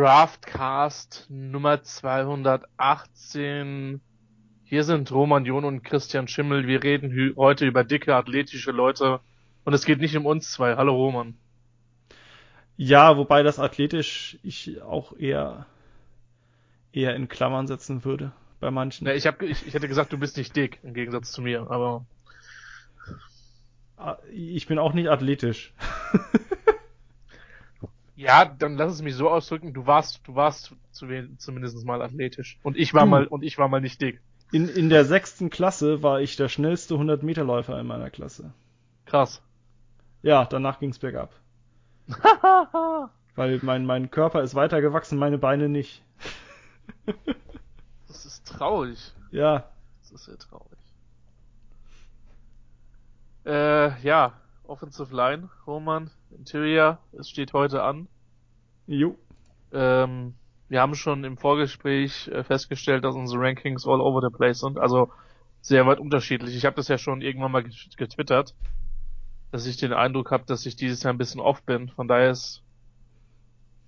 Draftcast Nummer 218. Hier sind Roman John und Christian Schimmel. Wir reden heute über dicke, athletische Leute. Und es geht nicht um uns zwei. Hallo Roman. Ja, wobei das athletisch ich auch eher, eher in Klammern setzen würde. Bei manchen. Ja, ich, hab, ich, ich hätte gesagt, du bist nicht dick, im Gegensatz zu mir, aber. Ah, ich bin auch nicht athletisch. Ja, dann lass es mich so ausdrücken, du warst, du warst zu zumindest mal athletisch. Und ich war du. mal, und ich war mal nicht dick. In, in der sechsten Klasse war ich der schnellste 100 Meter Läufer in meiner Klasse. Krass. Ja, danach ging's bergab. Weil mein, mein Körper ist weiter gewachsen, meine Beine nicht. das ist traurig. Ja. Das ist sehr traurig. Äh, ja, Offensive Line, Roman, Interior, es steht heute an. Jo. Ähm, wir haben schon im Vorgespräch äh, festgestellt, dass unsere Rankings all over the place sind, also sehr weit unterschiedlich. Ich habe das ja schon irgendwann mal getwittert, dass ich den Eindruck habe, dass ich dieses Jahr ein bisschen off bin. Von daher ist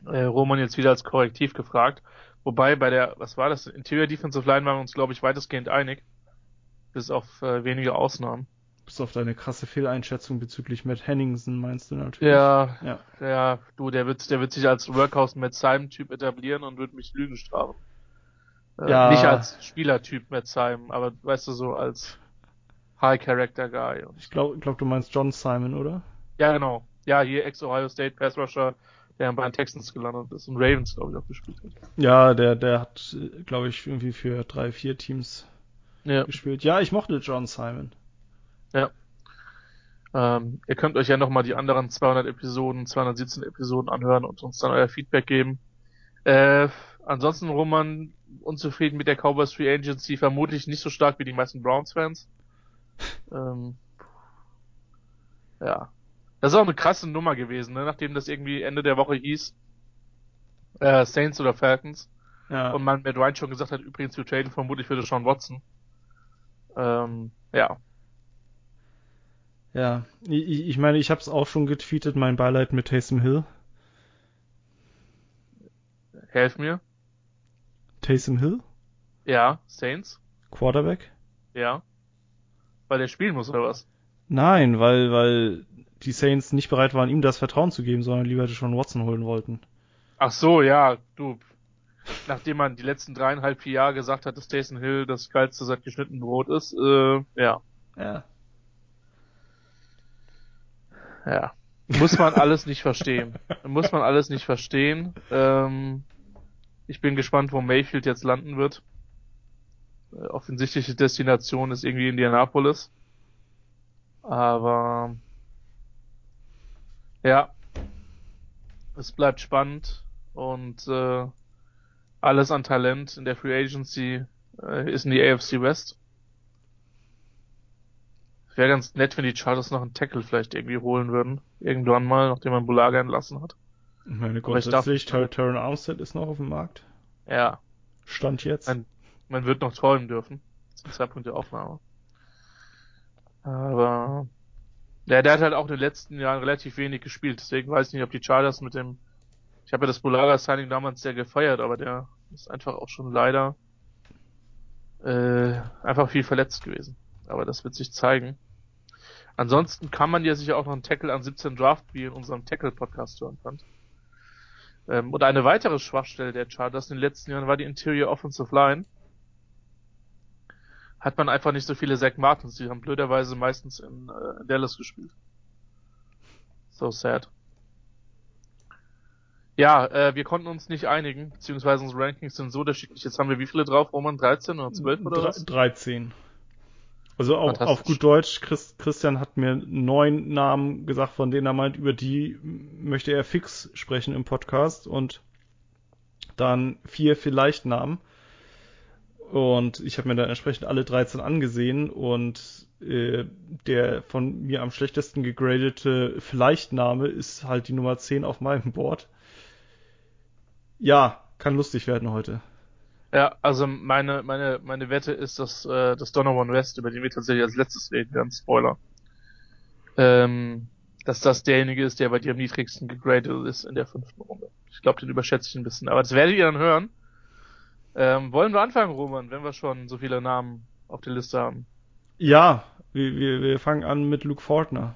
äh, Roman jetzt wieder als Korrektiv gefragt. Wobei bei der, was war das? Interior Defensive Line waren wir uns, glaube ich, weitestgehend einig. Bis auf äh, wenige Ausnahmen. Bis auf deine krasse Fehleinschätzung bezüglich Matt Henningsen meinst du natürlich. Ja, ja, ja, du, der wird, der wird sich als Workhouse Matt Simon Typ etablieren und wird mich Lügen strafen. Äh, ja. Nicht als Spielertyp Matt Simon, aber weißt du so als High Character Guy. Ich glaube, glaub, du meinst John Simon, oder? Ja, genau. Ja, hier ex-Ohio State Pass Rusher, der bei den Texans gelandet ist und Ravens, glaube ich, auch gespielt hat. Ja, der, der hat, glaube ich, irgendwie für drei, vier Teams ja. gespielt. Ja, ich mochte John Simon. Ja. Ähm, ihr könnt euch ja nochmal die anderen 200 Episoden, 217 Episoden anhören und uns dann euer Feedback geben. Äh, ansonsten Roman unzufrieden mit der Cowboys Free Agency, vermutlich nicht so stark wie die meisten Browns-Fans. Ähm, ja. Das ist auch eine krasse Nummer gewesen, ne? nachdem das irgendwie Ende der Woche hieß, äh, Saints oder Falcons. Ja. Und man mit Ryan schon gesagt hat, übrigens wir traden vermutlich für Sean Watson. Ähm, ja. Ja, ich, ich meine, ich habe es auch schon getweetet, mein Beileid mit Taysom Hill. Helf mir. Taysom Hill? Ja, Saints. Quarterback? Ja. Weil der spielen muss, oder was? Nein, weil, weil die Saints nicht bereit waren, ihm das Vertrauen zu geben, sondern lieber schon Watson holen wollten. Ach so, ja, du. Nachdem man die letzten dreieinhalb, vier Jahre gesagt hat, dass Taysom Hill das geilste seit geschnitten Brot ist, äh, ja. Ja ja. Muss man alles nicht verstehen. Muss man alles nicht verstehen. Ähm, ich bin gespannt, wo Mayfield jetzt landen wird. Äh, offensichtliche Destination ist irgendwie Indianapolis. Aber ja, es bleibt spannend und äh, alles an Talent in der Free Agency äh, ist in die AFC West. Wäre ganz nett, wenn die Chargers noch einen Tackle vielleicht irgendwie holen würden. Irgendwann mal, nachdem man Bulaga entlassen hat. Ich meine, grundsätzlich, Terran Armstead ist noch auf dem Markt. Ja. Stand jetzt. Man, man wird noch träumen dürfen. Zum Zeitpunkt der Aufnahme. Aber, ja, der hat halt auch in den letzten Jahren relativ wenig gespielt. Deswegen weiß ich nicht, ob die Chargers mit dem, ich habe ja das Bulaga-Signing damals sehr gefeiert, aber der ist einfach auch schon leider, äh, einfach viel verletzt gewesen aber das wird sich zeigen. Ansonsten kann man ja sicher auch noch einen Tackle an 17 Draft wie in unserem Tackle-Podcast hören fand. Ähm, und eine weitere Schwachstelle der Chargers in den letzten Jahren war die Interior Offensive Line. Hat man einfach nicht so viele Zach Martins, die haben blöderweise meistens in, äh, Dallas gespielt. So sad. Ja, äh, wir konnten uns nicht einigen, beziehungsweise unsere Rankings sind so unterschiedlich. Jetzt haben wir wie viele drauf, Roman? 13 oder 12 oder was? 13. Also auf, auf gut Deutsch, Chris, Christian hat mir neun Namen gesagt, von denen er meint, über die möchte er fix sprechen im Podcast und dann vier vielleicht Namen. Und ich habe mir dann entsprechend alle 13 angesehen und äh, der von mir am schlechtesten gegradete Vielleicht-Name ist halt die Nummer 10 auf meinem Board. Ja, kann lustig werden heute. Ja, also meine, meine, meine Wette ist, dass, äh, dass Donovan West, über den wir tatsächlich als letztes reden werden, Spoiler, ähm, dass das derjenige ist, der bei dir am niedrigsten gegradet ist in der fünften Runde. Ich glaube, den überschätze ich ein bisschen, aber das werdet ihr dann hören. Ähm, wollen wir anfangen, Roman, wenn wir schon so viele Namen auf der Liste haben? Ja, wir, wir, wir fangen an mit Luke Fortner.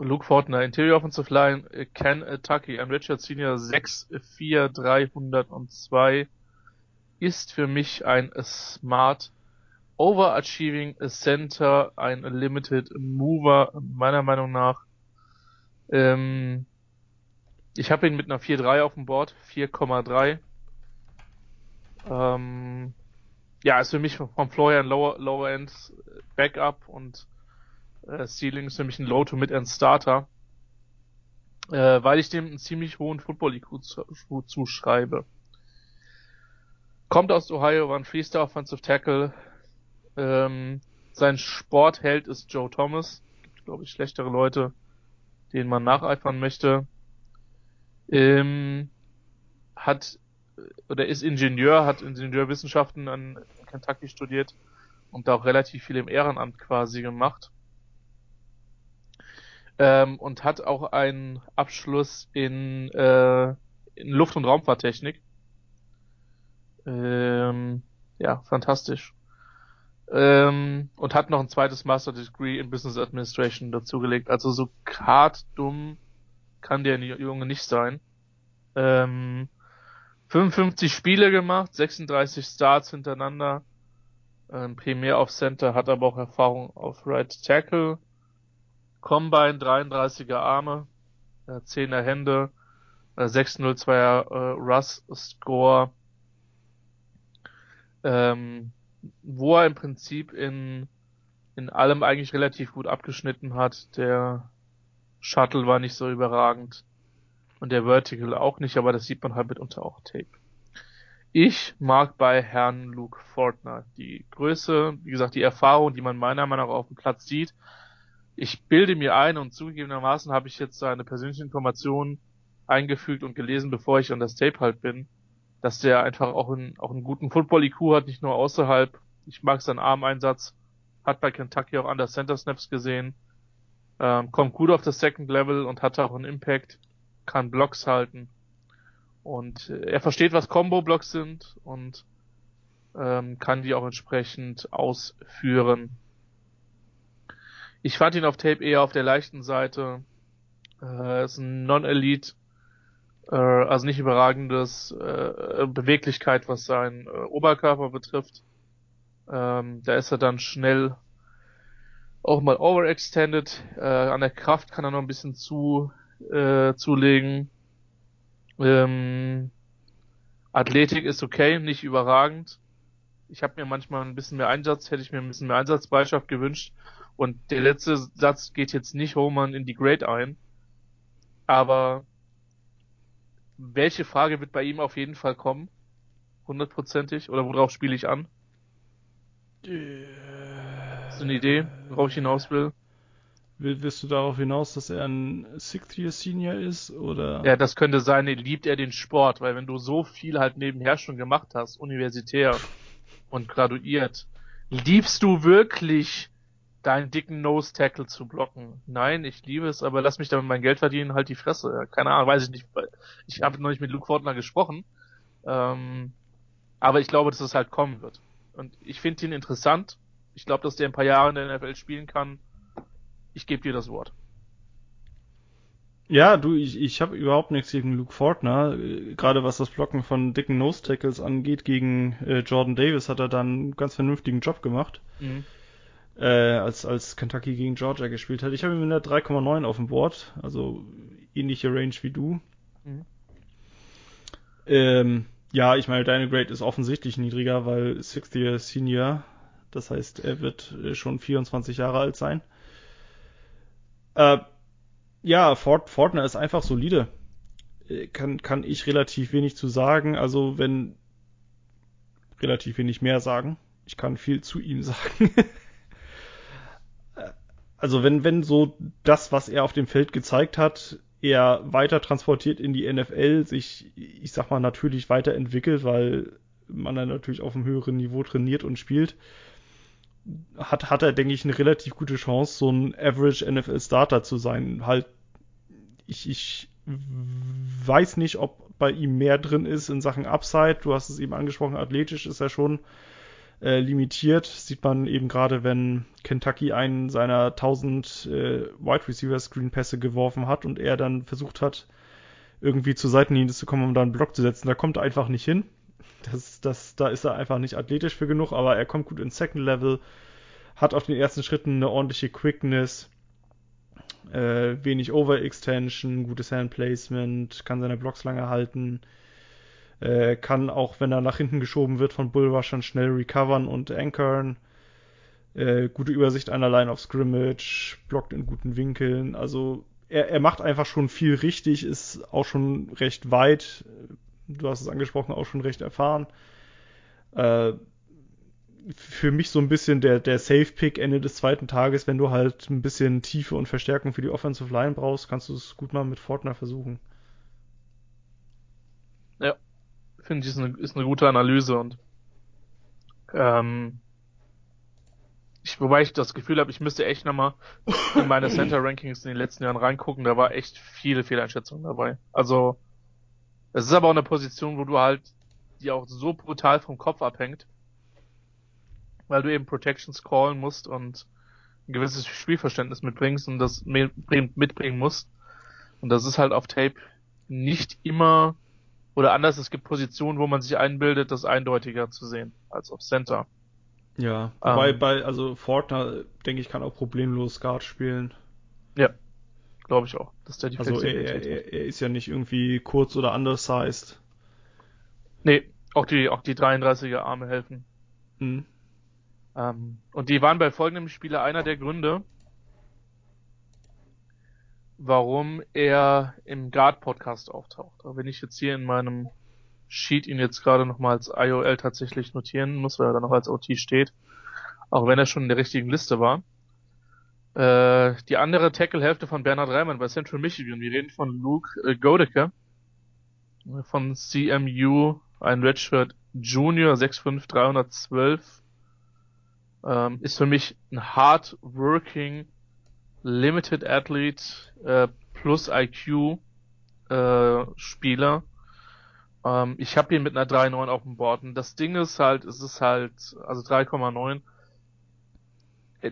Luke Fortner, Interior Offensive Line, Kentucky, ein Richard Senior 6'4", ist für mich ein Smart Overachieving Center, ein Limited Mover, meiner Meinung nach. Ähm, ich habe ihn mit einer 4.3 auf dem Board, 4,3. Ähm, ja, ist für mich vom ein Lower, Lower End Backup und äh, Ceiling ist mich ein Low to Mid End Starter, äh, weil ich dem einen ziemlich hohen Football IQ zuschreibe. Kommt aus Ohio, war ein Freestyle Offensive Tackle. Ähm, sein Sportheld ist Joe Thomas. Gibt, glaube ich, schlechtere Leute, denen man nacheifern möchte. Ähm, hat oder ist Ingenieur, hat Ingenieurwissenschaften an Kentucky studiert und da auch relativ viel im Ehrenamt quasi gemacht. Ähm, und hat auch einen Abschluss in, äh, in Luft- und Raumfahrttechnik. Ähm, ja, fantastisch. Ähm, und hat noch ein zweites Master Degree in Business Administration dazugelegt. Also so hart dumm kann der Junge nicht sein. Ähm, 55 Spiele gemacht, 36 Starts hintereinander. Ähm, primär auf Center, hat aber auch Erfahrung auf Right Tackle. Combine, 33er Arme, äh, 10er Hände, äh, 602er äh, Russ Score. Ähm, wo er im Prinzip in, in allem eigentlich relativ gut abgeschnitten hat. Der Shuttle war nicht so überragend. Und der Vertical auch nicht, aber das sieht man halt mitunter auch Tape. Ich mag bei Herrn Luke Fortner die Größe, wie gesagt, die Erfahrung, die man meiner Meinung nach auf dem Platz sieht. Ich bilde mir ein und zugegebenermaßen habe ich jetzt seine persönlichen Informationen eingefügt und gelesen, bevor ich an das Tape halt bin, dass der einfach auch einen, auch einen guten Football-IQ hat, nicht nur außerhalb. Ich mag seinen Armeinsatz, hat bei Kentucky auch under Center Snaps gesehen, ähm, kommt gut auf das Second Level und hat auch einen Impact kann Blocks halten. Und äh, er versteht, was Combo-Blocks sind und ähm, kann die auch entsprechend ausführen. Ich fand ihn auf Tape eher auf der leichten Seite. Äh, ist ein Non-Elite, äh, also nicht überragendes äh, Beweglichkeit, was seinen äh, Oberkörper betrifft. Ähm, da ist er dann schnell auch mal overextended. Äh, an der Kraft kann er noch ein bisschen zu äh, zulegen. Ähm, Athletik ist okay, nicht überragend. Ich habe mir manchmal ein bisschen mehr Einsatz, hätte ich mir ein bisschen mehr Einsatzbereitschaft gewünscht. Und der letzte Satz geht jetzt nicht Roman in die Grade ein. Aber welche Frage wird bei ihm auf jeden Fall kommen? Hundertprozentig? Oder worauf spiele ich an? Äh, Hast du eine Idee, worauf ich hinaus will? Willst du darauf hinaus, dass er ein Sixth-Year-Senior ist, oder? Ja, das könnte sein, liebt er den Sport, weil wenn du so viel halt nebenher schon gemacht hast, universitär und graduiert, liebst du wirklich deinen dicken Nose-Tackle zu blocken? Nein, ich liebe es, aber lass mich damit mein Geld verdienen, halt die Fresse. Keine Ahnung, weiß ich nicht. Ich habe noch nicht mit Luke Fortner gesprochen. Ähm, aber ich glaube, dass es halt kommen wird. Und ich finde ihn interessant. Ich glaube, dass der ein paar Jahre in der NFL spielen kann ich gebe dir das Wort. Ja, du, ich, ich habe überhaupt nichts gegen Luke Fortner. Gerade was das Blocken von dicken Nose Tackles angeht, gegen äh, Jordan Davis hat er dann einen ganz vernünftigen Job gemacht. Mhm. Äh, als, als Kentucky gegen Georgia gespielt hat. Ich habe ihm in der 3,9 auf dem Board, also ähnliche Range wie du. Mhm. Ähm, ja, ich meine, deine Grade ist offensichtlich niedriger, weil Sixth Year Senior, das heißt, er wird äh, schon 24 Jahre alt sein. Äh, ja, Fort, Fortner ist einfach solide. Äh, kann, kann ich relativ wenig zu sagen. Also, wenn relativ wenig mehr sagen. Ich kann viel zu ihm sagen. Also, wenn, wenn so das, was er auf dem Feld gezeigt hat, er weiter transportiert in die NFL, sich, ich sag mal, natürlich weiterentwickelt, weil man dann natürlich auf einem höheren Niveau trainiert und spielt hat, hat er, denke ich, eine relativ gute Chance, so ein Average NFL Starter zu sein. Halt, ich, ich weiß nicht, ob bei ihm mehr drin ist in Sachen Upside. Du hast es eben angesprochen, athletisch ist er schon äh, limitiert. Sieht man eben gerade, wenn Kentucky einen seiner 1000 äh, Wide Receiver Screen Pässe geworfen hat und er dann versucht hat, irgendwie zur Seitenlinie zu kommen, um da einen Block zu setzen. Da kommt er einfach nicht hin. Das, das, da ist er einfach nicht athletisch für genug, aber er kommt gut ins Second Level, hat auf den ersten Schritten eine ordentliche Quickness, äh, wenig Overextension, gutes Handplacement, kann seine Blocks lange halten, äh, kann auch, wenn er nach hinten geschoben wird von Bullrushern, schnell recovern und ankern. Äh, gute Übersicht einer Line of Scrimmage, blockt in guten Winkeln. Also er, er macht einfach schon viel richtig, ist auch schon recht weit. Du hast es angesprochen, auch schon recht erfahren. Äh, für mich so ein bisschen der, der Safe-Pick Ende des zweiten Tages, wenn du halt ein bisschen Tiefe und Verstärkung für die Offensive Line brauchst, kannst du es gut mal mit Fortner versuchen. Ja, finde ich, ist eine, ist eine gute Analyse und ähm, ich, wobei ich das Gefühl habe, ich müsste echt nochmal in meine Center Rankings in den letzten Jahren reingucken, da war echt viele Fehleinschätzungen dabei. Also, es ist aber auch eine Position, wo du halt, die auch so brutal vom Kopf abhängt, weil du eben Protections callen musst und ein gewisses Spielverständnis mitbringst und das mitbringen musst. Und das ist halt auf Tape nicht immer oder anders, es gibt Positionen, wo man sich einbildet, das eindeutiger zu sehen als auf Center. Ja, wobei ähm, bei, also Fortner, denke ich, kann auch problemlos Guard spielen. Ja, glaube ich auch. Dass der die also er, er, er, ist ja nicht irgendwie kurz oder undersized. Nee, auch die, auch die 33er Arme helfen. Mhm. Ähm, und die waren bei folgendem Spieler einer der Gründe, warum er im Guard-Podcast auftaucht. Aber wenn ich jetzt hier in meinem Sheet ihn jetzt gerade nochmal als IOL tatsächlich notieren muss, weil er dann noch als OT steht, auch wenn er schon in der richtigen Liste war. Äh, die andere Tackle-Hälfte von Bernhard Reimann bei Central Michigan. Wir reden von Luke äh, Godeke von CMU, ein Redshirt Junior, 6'5", 312. Ähm, ist für mich ein hard-working Limited Athlete äh, plus IQ äh, Spieler. Ähm, ich habe ihn mit einer 3,9 auf dem Board. Und das Ding ist halt, es ist halt, also 3,9.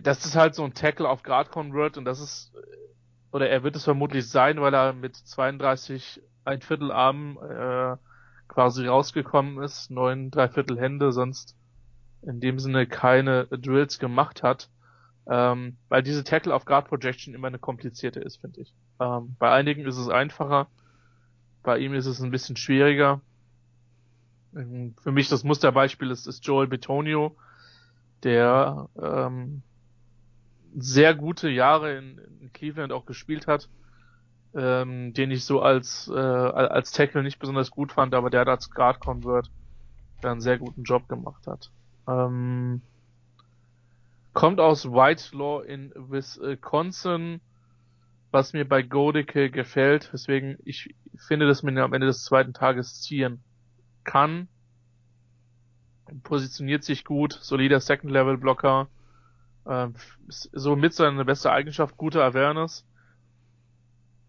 Das ist halt so ein Tackle auf Grad Convert und das ist, oder er wird es vermutlich sein, weil er mit 32 ein Viertel Arm äh, quasi rausgekommen ist, neun Dreiviertel Hände, sonst in dem Sinne keine Drills gemacht hat. Ähm, weil diese Tackle auf Guard Projection immer eine komplizierte ist, finde ich. Ähm, bei einigen ist es einfacher, bei ihm ist es ein bisschen schwieriger. Ähm, für mich das Musterbeispiel ist, ist Joel Betonio, der ähm, sehr gute Jahre in, in Cleveland auch gespielt hat, ähm, den ich so als äh, als Tackle nicht besonders gut fand, aber der hat als Guard Convert einen sehr guten Job gemacht hat. Ähm, kommt aus Whitelaw in Wisconsin, was mir bei Godeke gefällt, weswegen ich finde, dass man ihn am Ende des zweiten Tages ziehen kann. Positioniert sich gut, solider Second-Level-Blocker, äh, somit seine beste Eigenschaft, gute Awareness.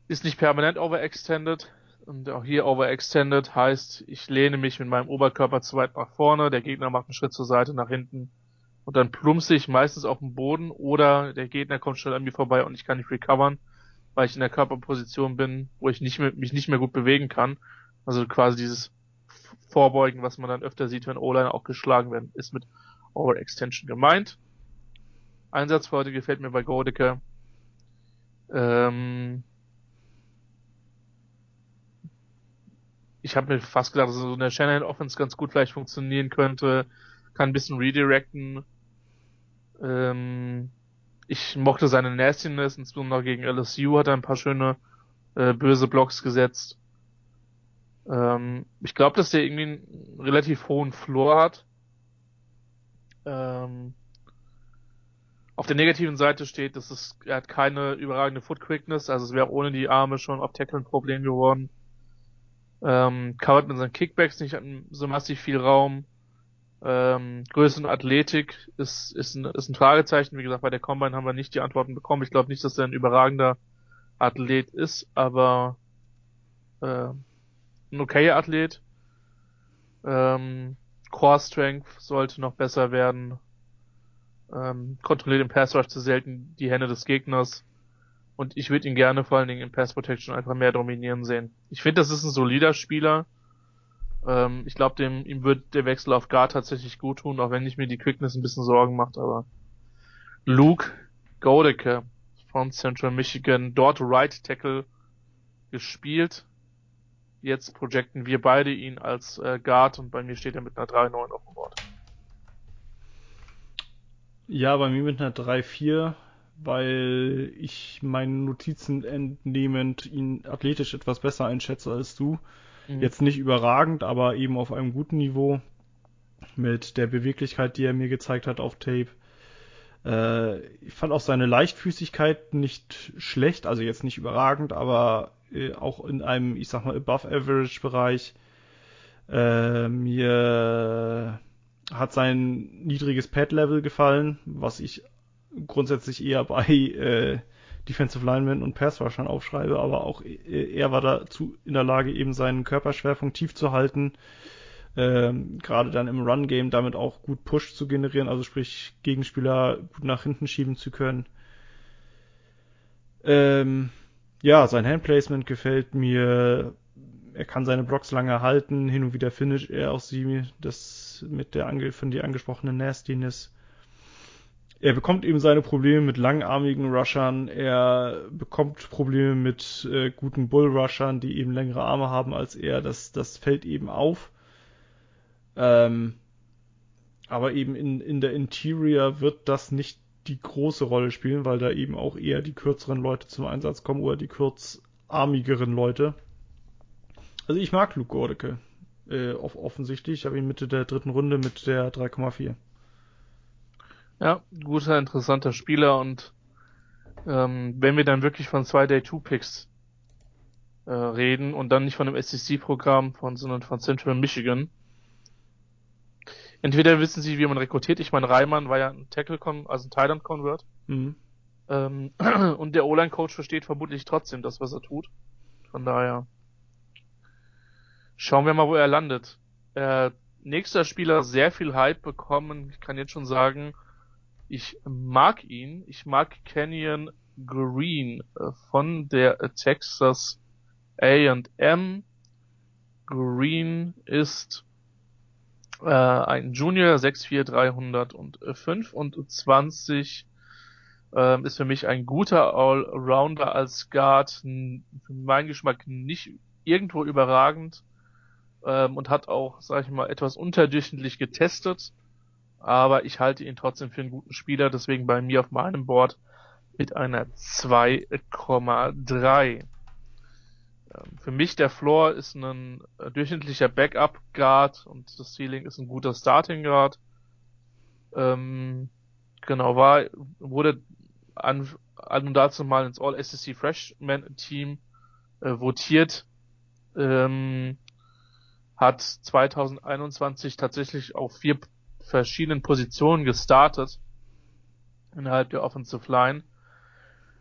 Ist nicht permanent overextended, und auch hier overextended heißt, ich lehne mich mit meinem Oberkörper zu weit nach vorne, der Gegner macht einen Schritt zur Seite nach hinten und dann plumpse ich meistens auf den Boden oder der Gegner kommt schnell an mir vorbei und ich kann nicht recovern, weil ich in der Körperposition bin, wo ich nicht mehr, mich nicht mehr gut bewegen kann. Also quasi dieses Vorbeugen, was man dann öfter sieht, wenn O-Liner auch geschlagen werden, ist mit Overextension gemeint. Einsatzfreude gefällt mir bei Godeke. Ähm ich habe mir fast gedacht, dass so eine Shanahan Offense ganz gut vielleicht funktionieren könnte kann ein bisschen redirecten. Ähm, ich mochte seine Nastiness, insbesondere gegen LSU hat er ein paar schöne äh, böse Blocks gesetzt. Ähm, ich glaube, dass der irgendwie einen relativ hohen Floor hat. Ähm, auf der negativen Seite steht, dass es, er hat keine überragende Foot Quickness, also es wäre ohne die Arme schon auf Tackle ein Problem geworden. Ähm, covert mit seinen Kickbacks nicht so massiv viel Raum Ähm, Größe und Athletik ist, ist, ein, ist ein Fragezeichen. Wie gesagt, bei der Combine haben wir nicht die Antworten bekommen. Ich glaube nicht, dass er ein überragender Athlet ist, aber äh, ein okayer Athlet. Ähm, Core Strength sollte noch besser werden. Ähm, kontrolliert im Pass Rush zu selten die Hände des Gegners. Und ich würde ihn gerne vor allen Dingen in Pass Protection einfach mehr dominieren sehen. Ich finde, das ist ein solider Spieler. Ähm, ich glaube, dem ihm wird der Wechsel auf Guard tatsächlich gut tun, auch wenn ich mir die Quickness ein bisschen Sorgen macht. Aber Luke Godeke von Central Michigan, dort Right Tackle gespielt. Jetzt projecten wir beide ihn als äh, Guard und bei mir steht er mit einer 3-9 auf dem Board. Ja, bei mir mit einer 3-4, weil ich meinen Notizen entnehmend ihn athletisch etwas besser einschätze als du. Mhm. Jetzt nicht überragend, aber eben auf einem guten Niveau. Mit der Beweglichkeit, die er mir gezeigt hat auf Tape. Äh, ich fand auch seine Leichtfüßigkeit nicht schlecht, also jetzt nicht überragend, aber äh, auch in einem, ich sag mal, Above-Average-Bereich. Äh, mir hat sein niedriges Pad-Level gefallen, was ich grundsätzlich eher bei äh, Defensive Linemen und Pass aufschreibe, aber auch äh, er war dazu in der Lage, eben seinen Körperschwerpunkt tief zu halten, ähm, gerade dann im Run-Game damit auch gut Push zu generieren, also sprich Gegenspieler gut nach hinten schieben zu können. Ähm, ja, sein Handplacement gefällt mir. Er kann seine Blocks lange halten, hin und wieder finish er auch sie, das mit der ange von dir angesprochenen Nastiness. Er bekommt eben seine Probleme mit langarmigen Rushern, er bekommt Probleme mit äh, guten Bullrushern, die eben längere Arme haben als er. Das, das fällt eben auf. Ähm, aber eben in, in der Interior wird das nicht die große Rolle spielen, weil da eben auch eher die kürzeren Leute zum Einsatz kommen oder die kurzarmigeren Leute. Also ich mag Luke Gordeke äh, offensichtlich. Ich habe ihn Mitte der dritten Runde mit der 3,4. Ja, guter, interessanter Spieler und ähm, wenn wir dann wirklich von zwei Day Two Picks äh, reden und dann nicht von dem SEC-Programm von, sondern von Central Michigan, entweder wissen sie, wie man rekrutiert. Ich meine, Reimann war ja ein Tackle, also ein Thailand Convert. Mhm. Ähm, und der O-Line-Coach versteht vermutlich trotzdem das, was er tut. Von daher schauen wir mal, wo er landet. Äh, nächster Spieler sehr viel Hype bekommen. Ich kann jetzt schon sagen, ich mag ihn. Ich mag Kenyon Green äh, von der Texas A&M. Green ist äh, ein Junior 6'4 305 und 20 äh, ist für mich ein guter Allrounder als Guard, für meinen Geschmack nicht irgendwo überragend ähm, und hat auch, sag ich mal, etwas unterdurchschnittlich getestet, aber ich halte ihn trotzdem für einen guten Spieler, deswegen bei mir auf meinem Board mit einer 2,3. Ähm, für mich der Floor ist ein äh, durchschnittlicher Backup Guard und das Ceiling ist ein guter Starting Guard. Ähm, genau, war, wurde an, an und dazu mal ins All-SEC Freshman Team äh, votiert, ähm, hat 2021 tatsächlich auf vier verschiedenen Positionen gestartet innerhalb der Offensive Line,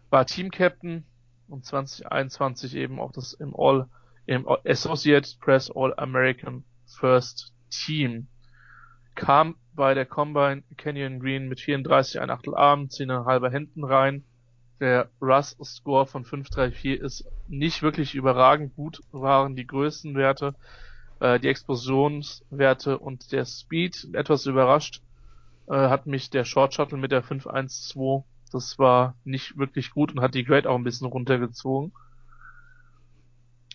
war Team Captain, und 2021 eben auch das im All im Associated Press All American First Team. Kam bei der Combine Canyon Green mit 34 ein Achtel Arm, 10,5 Händen rein. Der Russ Score von 534 ist nicht wirklich überragend gut, waren die Größenwerte, äh, die Explosionswerte und der Speed etwas überrascht, äh, hat mich der Short Shuttle mit der 512 das war nicht wirklich gut und hat die Grade auch ein bisschen runtergezogen.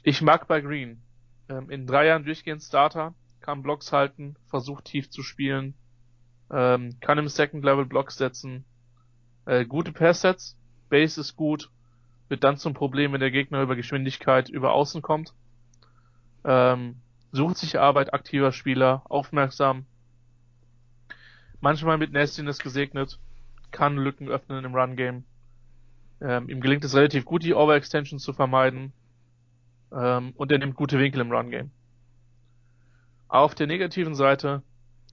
Ich mag bei Green. Ähm, in drei Jahren durchgehend Starter, kann Blocks halten, versucht tief zu spielen, ähm, kann im Second Level Blocks setzen, äh, gute Passsets, Base ist gut, wird dann zum Problem, wenn der Gegner über Geschwindigkeit über Außen kommt. Ähm, sucht sich Arbeit, aktiver Spieler, aufmerksam, manchmal mit Nastiness gesegnet, kann Lücken öffnen im Run-Game. Ähm, ihm gelingt es relativ gut, die Overextension zu vermeiden. Ähm, und er nimmt gute Winkel im Run-Game. Auf der negativen Seite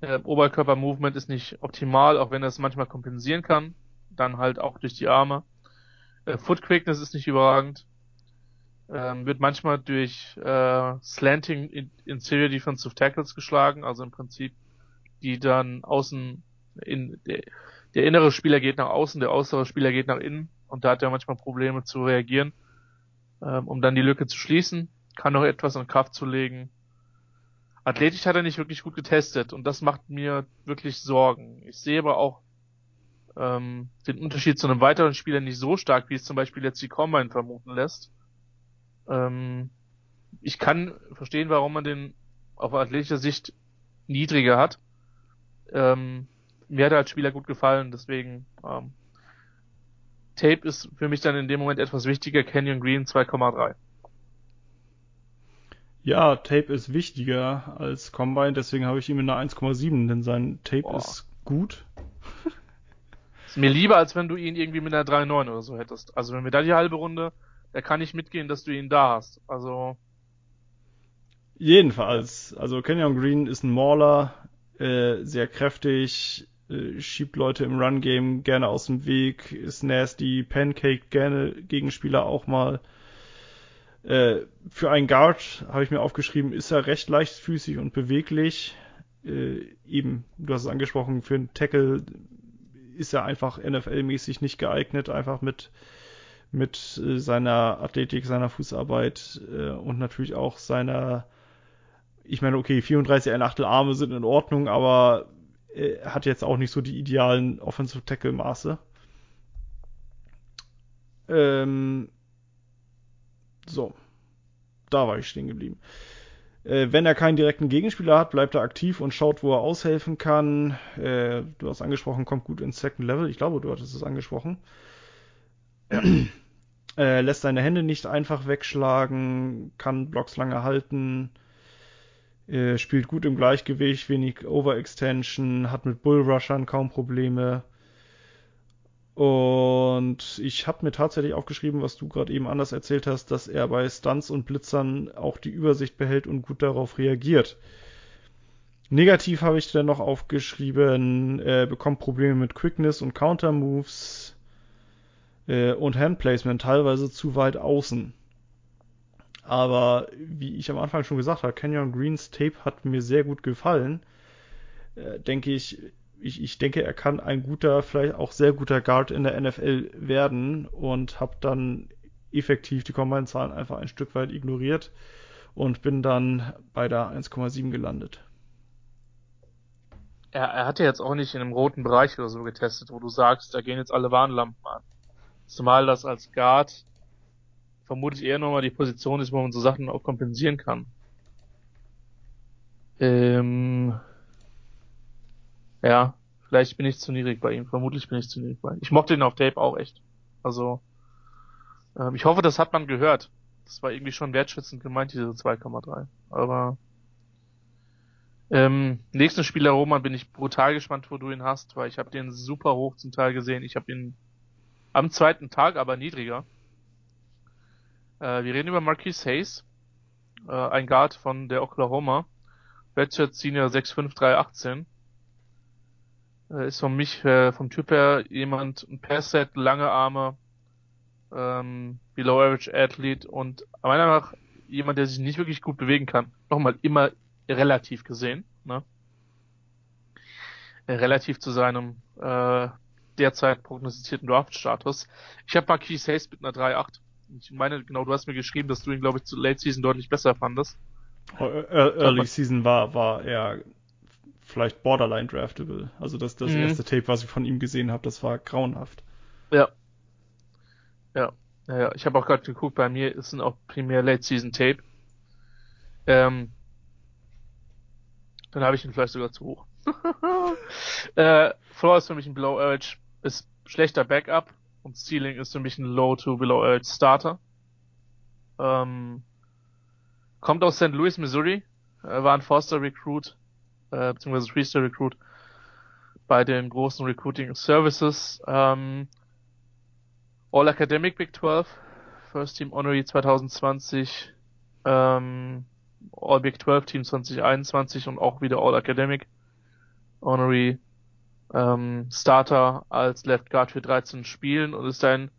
Äh, Oberkörper-Movement ist nicht optimal, auch wenn er es manchmal kompensieren kann. Dann halt auch durch die Arme. Äh, Foot Quickness ist nicht überragend. Ähm, wird manchmal durch äh, Slanting in Interior Defensive Tackles geschlagen, also im Prinzip die dann außen in der, der innere Spieler geht nach außen, der äußere Spieler geht nach innen und da hat er manchmal Probleme zu reagieren, ähm, um dann die Lücke zu schließen, kann noch etwas an Kraft zu legen. Athletisch hat er nicht wirklich gut getestet und das macht mir wirklich Sorgen. Ich sehe aber auch ähm, den Unterschied zu einem weiteren Spieler nicht so stark, wie es zum Beispiel jetzt die Combine vermuten lässt. Ähm, ich kann verstehen, warum man den auf athletischer Sicht niedriger hat. Ähm, mir hat er als Spieler gut gefallen, deswegen ähm, Tape ist für mich dann in dem Moment etwas wichtiger. Canyon Green 2,3. Ja, Tape ist wichtiger als Combine, deswegen habe ich ihm eine 1,7, denn sein Tape Boah. ist gut. ist mir lieber, als wenn du ihn irgendwie mit einer 3,9 oder so hättest. Also wenn wir da die halbe Runde, da kann ich mitgehen, dass du ihn da hast. Also. Jedenfalls, also Kenyon Green ist ein Mauler, äh, sehr kräftig, äh, schiebt Leute im Run-Game gerne aus dem Weg, ist nasty, pancake gerne Gegenspieler auch mal. Äh, für einen Guard, habe ich mir aufgeschrieben, ist er recht leichtfüßig und beweglich. Äh, eben, du hast es angesprochen, für einen Tackle ist er einfach NFL-mäßig nicht geeignet, einfach mit mit äh, seiner Athletik, seiner Fußarbeit äh, und natürlich auch seiner ich meine, okay, 34 ein Achtel Arme sind in Ordnung, aber er hat jetzt auch nicht so die idealen Offensive Tackle Maße. Ähm, so. Da war ich stehen geblieben. Äh, wenn er keinen direkten Gegenspieler hat, bleibt er aktiv und schaut, wo er aushelfen kann. Äh, du hast angesprochen, kommt gut ins Second Level. Ich glaube, du hattest es angesprochen. Äh, lässt seine Hände nicht einfach wegschlagen, kann Blocks lange halten, äh, spielt gut im Gleichgewicht, wenig Overextension, hat mit Bullrushern kaum Probleme. Und ich habe mir tatsächlich aufgeschrieben, was du gerade eben anders erzählt hast, dass er bei Stunts und Blitzern auch die Übersicht behält und gut darauf reagiert. Negativ habe ich dann noch aufgeschrieben, er bekommt Probleme mit Quickness und Counter-Moves äh, und Handplacement, teilweise zu weit außen. Aber wie ich am Anfang schon gesagt habe, Canyon Greens Tape hat mir sehr gut gefallen. Äh, denke ich, ich, ich denke, er kann ein guter, vielleicht auch sehr guter Guard in der NFL werden und habe dann effektiv die Combine-Zahlen einfach ein Stück weit ignoriert und bin dann bei der 1,7 gelandet. Er, er hat ja jetzt auch nicht in einem roten Bereich oder so getestet, wo du sagst, da gehen jetzt alle Warnlampen an. Zumal das als Guard vermutlich eher nochmal die Position ist, wo man so Sachen auch kompensieren kann. Ähm, ja, vielleicht bin ich zu niedrig bei ihm. Vermutlich bin ich zu niedrig bei ihm. Ich mochte ihn auf Tape auch echt. Also, ähm, ich hoffe, das hat man gehört. Das war irgendwie schon wertschätzend gemeint, diese 2,3. Aber ähm, nächsten Spieler Roman bin ich brutal gespannt, wo du ihn hast, weil ich habe den super hoch zum Teil gesehen. Ich habe ihn am zweiten Tag aber niedriger. Äh, wir reden über Marquise Hayes, äh, ein Guard von der Oklahoma. Redshirt Senior 65318. Äh, ist von mich, äh, vom Typ her jemand, ein Passset, lange Arme, ähm, Below Average Athlete und meiner Meinung nach jemand, der sich nicht wirklich gut bewegen kann. Nochmal immer relativ gesehen, ne? Relativ zu seinem äh, derzeit prognostizierten Draft-Status. Ich habe Marquise Hayes mit einer 3.8. Ich meine, genau, du hast mir geschrieben, dass du ihn, glaube ich, zu Late Season deutlich besser fandest. Oh, Early Season war, war er vielleicht borderline draftable. Also das, das mhm. erste Tape, was ich von ihm gesehen habe, das war grauenhaft. Ja. Ja. Ja, ja. Ich habe auch gerade geguckt, bei mir ist auch primär Late Season Tape. Ähm, dann habe ich ihn vielleicht sogar zu hoch. äh, Floor ist für mich ein Below Urge, ist schlechter Backup, und Ceiling ist für mich ein Low to Below Average Starter. Ähm, kommt aus St. Louis, Missouri. Er war ein Foster Recruit, äh, beziehungsweise Three-Star Recruit bei den großen Recruiting Services. Ähm, All Academic Big 12, First Team Honorary 2020, ähm, All Big 12 Team 2021 und auch wieder All Academic. Honorary ähm, Starter als Left Guard für 13 Spielen und ist ein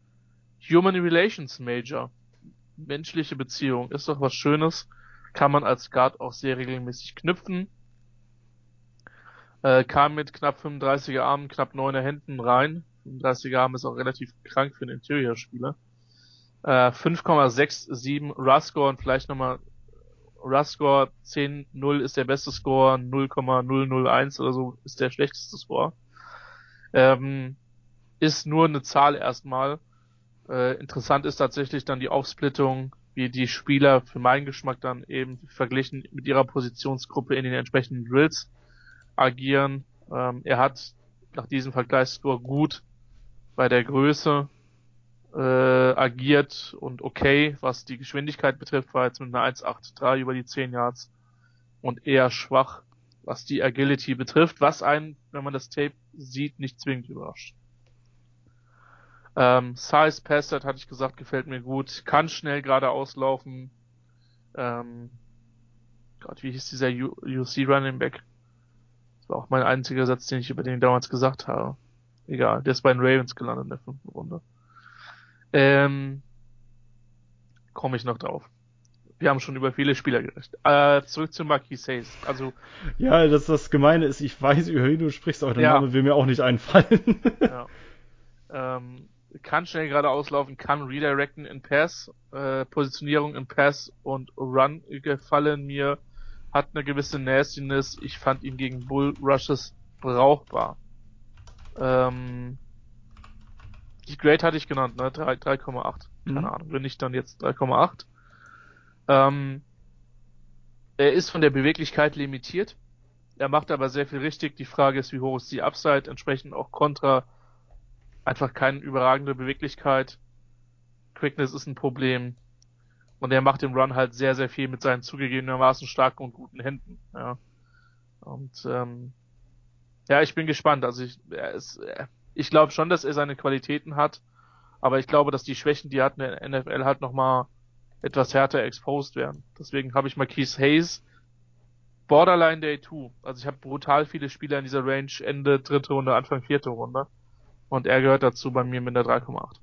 Human Relations Major. Menschliche Beziehung ist doch was Schönes. Kann man als Guard auch sehr regelmäßig knüpfen. Äh, kam mit knapp 35er Armen, knapp 9er Händen rein. 35er Arm ist auch relativ krank für einen Interior-Spieler. Äh, 5,67 Rush-Score und vielleicht nochmal Rush-Score 10-0 ist der beste Score, 0,001 oder so ist der schlechteste Score. Ähm, ist nur eine Zahl erstmal. Äh, interessant ist tatsächlich dann die Aufsplittung, wie die Spieler für meinen Geschmack dann eben verglichen mit ihrer Positionsgruppe in den entsprechenden Drills agieren. Ähm, er hat nach diesem Vergleichsscore gut bei der Größe äh, agiert und okay, was die Geschwindigkeit betrifft, war jetzt mit einer 1,83 über die 10 Yards und eher schwach, was die Agility betrifft, was einen, wenn man das Tape sieht, nicht zwingend überrascht. Ähm, Size Passat hatte ich gesagt, gefällt mir gut, kann schnell geradeaus laufen. Ähm, Gott, wie hieß dieser UC Running Back? Das war auch mein einziger Satz, den ich über den damals gesagt habe. Egal, der ist bei den Ravens gelandet in der fünften Runde. Ähm, komme ich noch drauf. Wir haben schon über viele Spieler gerecht. Äh, zurück zu Marquis Hayes. Also ja, das das Gemeine ist, ich weiß, über wen du sprichst, aber der ja. Name will mir auch nicht einfallen. ja. ähm, kann schnell gerade auslaufen, kann redirecten in Pass, äh, Positionierung in Pass und Run gefallen mir, hat eine gewisse Nastiness. Ich fand ihn gegen Bull Rushes brauchbar. Ähm, die Grade hatte ich genannt, ne? 3,8. Keine mhm. Ahnung, wenn nicht dann jetzt 3,8. Ähm, er ist von der Beweglichkeit limitiert. Er macht aber sehr viel richtig. Die Frage ist, wie hoch ist die Upside? Entsprechend auch Contra. Einfach keine überragende Beweglichkeit. Quickness ist ein Problem. Und er macht im Run halt sehr, sehr viel mit seinen zugegebenermaßen starken und guten Händen. Ja. Und ähm, ja, ich bin gespannt. Also ich, er ist, ich glaube schon, dass er seine Qualitäten hat, aber ich glaube, dass die Schwächen, die er hat in der NFL, halt nochmal etwas härter exposed werden. Deswegen habe ich Marquise Hayes Borderline Day 2. Also ich habe brutal viele Spieler in dieser Range Ende dritte Runde, Anfang vierte Runde. Und er gehört dazu bei mir mit der 3,8.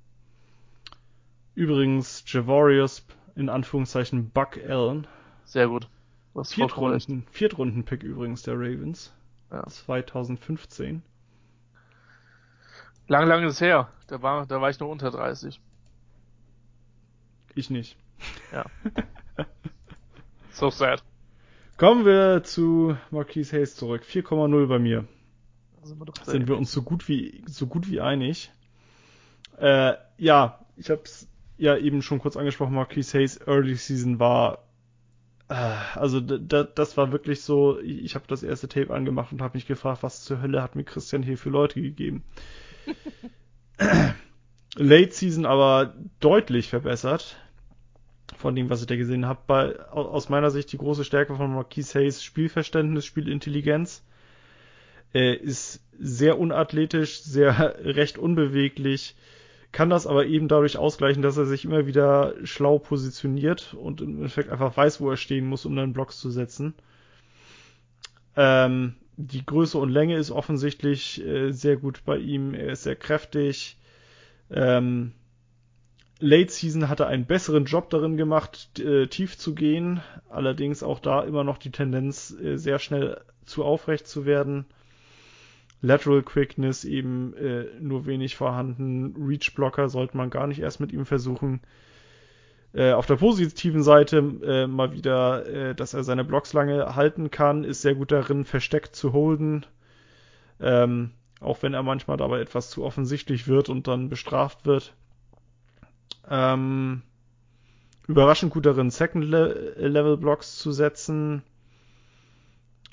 Übrigens, Javorius, in Anführungszeichen Buck Allen. Sehr gut. Viertrunden, Viertrunden-Pick übrigens der Ravens. Ja. 2015. Lang, lang ist her. Da war, da war ich noch unter 30. Ich nicht. Ja. so sad. Kommen wir zu Marquise Hayes zurück. 4,0 bei mir. Sind wir, doch sind wir uns so gut wie so gut wie einig. Äh, ja, ich hab's ja eben schon kurz angesprochen. Marquise Hayes Early Season war äh, also das war wirklich so. Ich habe das erste Tape angemacht und habe mich gefragt, was zur Hölle hat mir Christian hier für Leute gegeben. Late Season aber deutlich verbessert von dem, was ich da gesehen habe. Aus meiner Sicht die große Stärke von Marquis Hayes Spielverständnis, Spielintelligenz. Er ist sehr unathletisch, sehr recht unbeweglich, kann das aber eben dadurch ausgleichen, dass er sich immer wieder schlau positioniert und im Endeffekt einfach weiß, wo er stehen muss, um dann Blocks zu setzen. Ähm, die Größe und Länge ist offensichtlich äh, sehr gut bei ihm. Er ist sehr kräftig. Ähm, Late Season hat er einen besseren Job darin gemacht, äh, tief zu gehen. Allerdings auch da immer noch die Tendenz, äh, sehr schnell zu aufrecht zu werden. Lateral Quickness eben äh, nur wenig vorhanden. Reach Blocker sollte man gar nicht erst mit ihm versuchen. Äh, auf der positiven Seite äh, mal wieder, äh, dass er seine Blocks lange halten kann, ist sehr gut darin, versteckt zu holden. Ähm, auch wenn er manchmal dabei etwas zu offensichtlich wird und dann bestraft wird. Ähm, überraschend gut darin, Second-Level-Blocks zu setzen.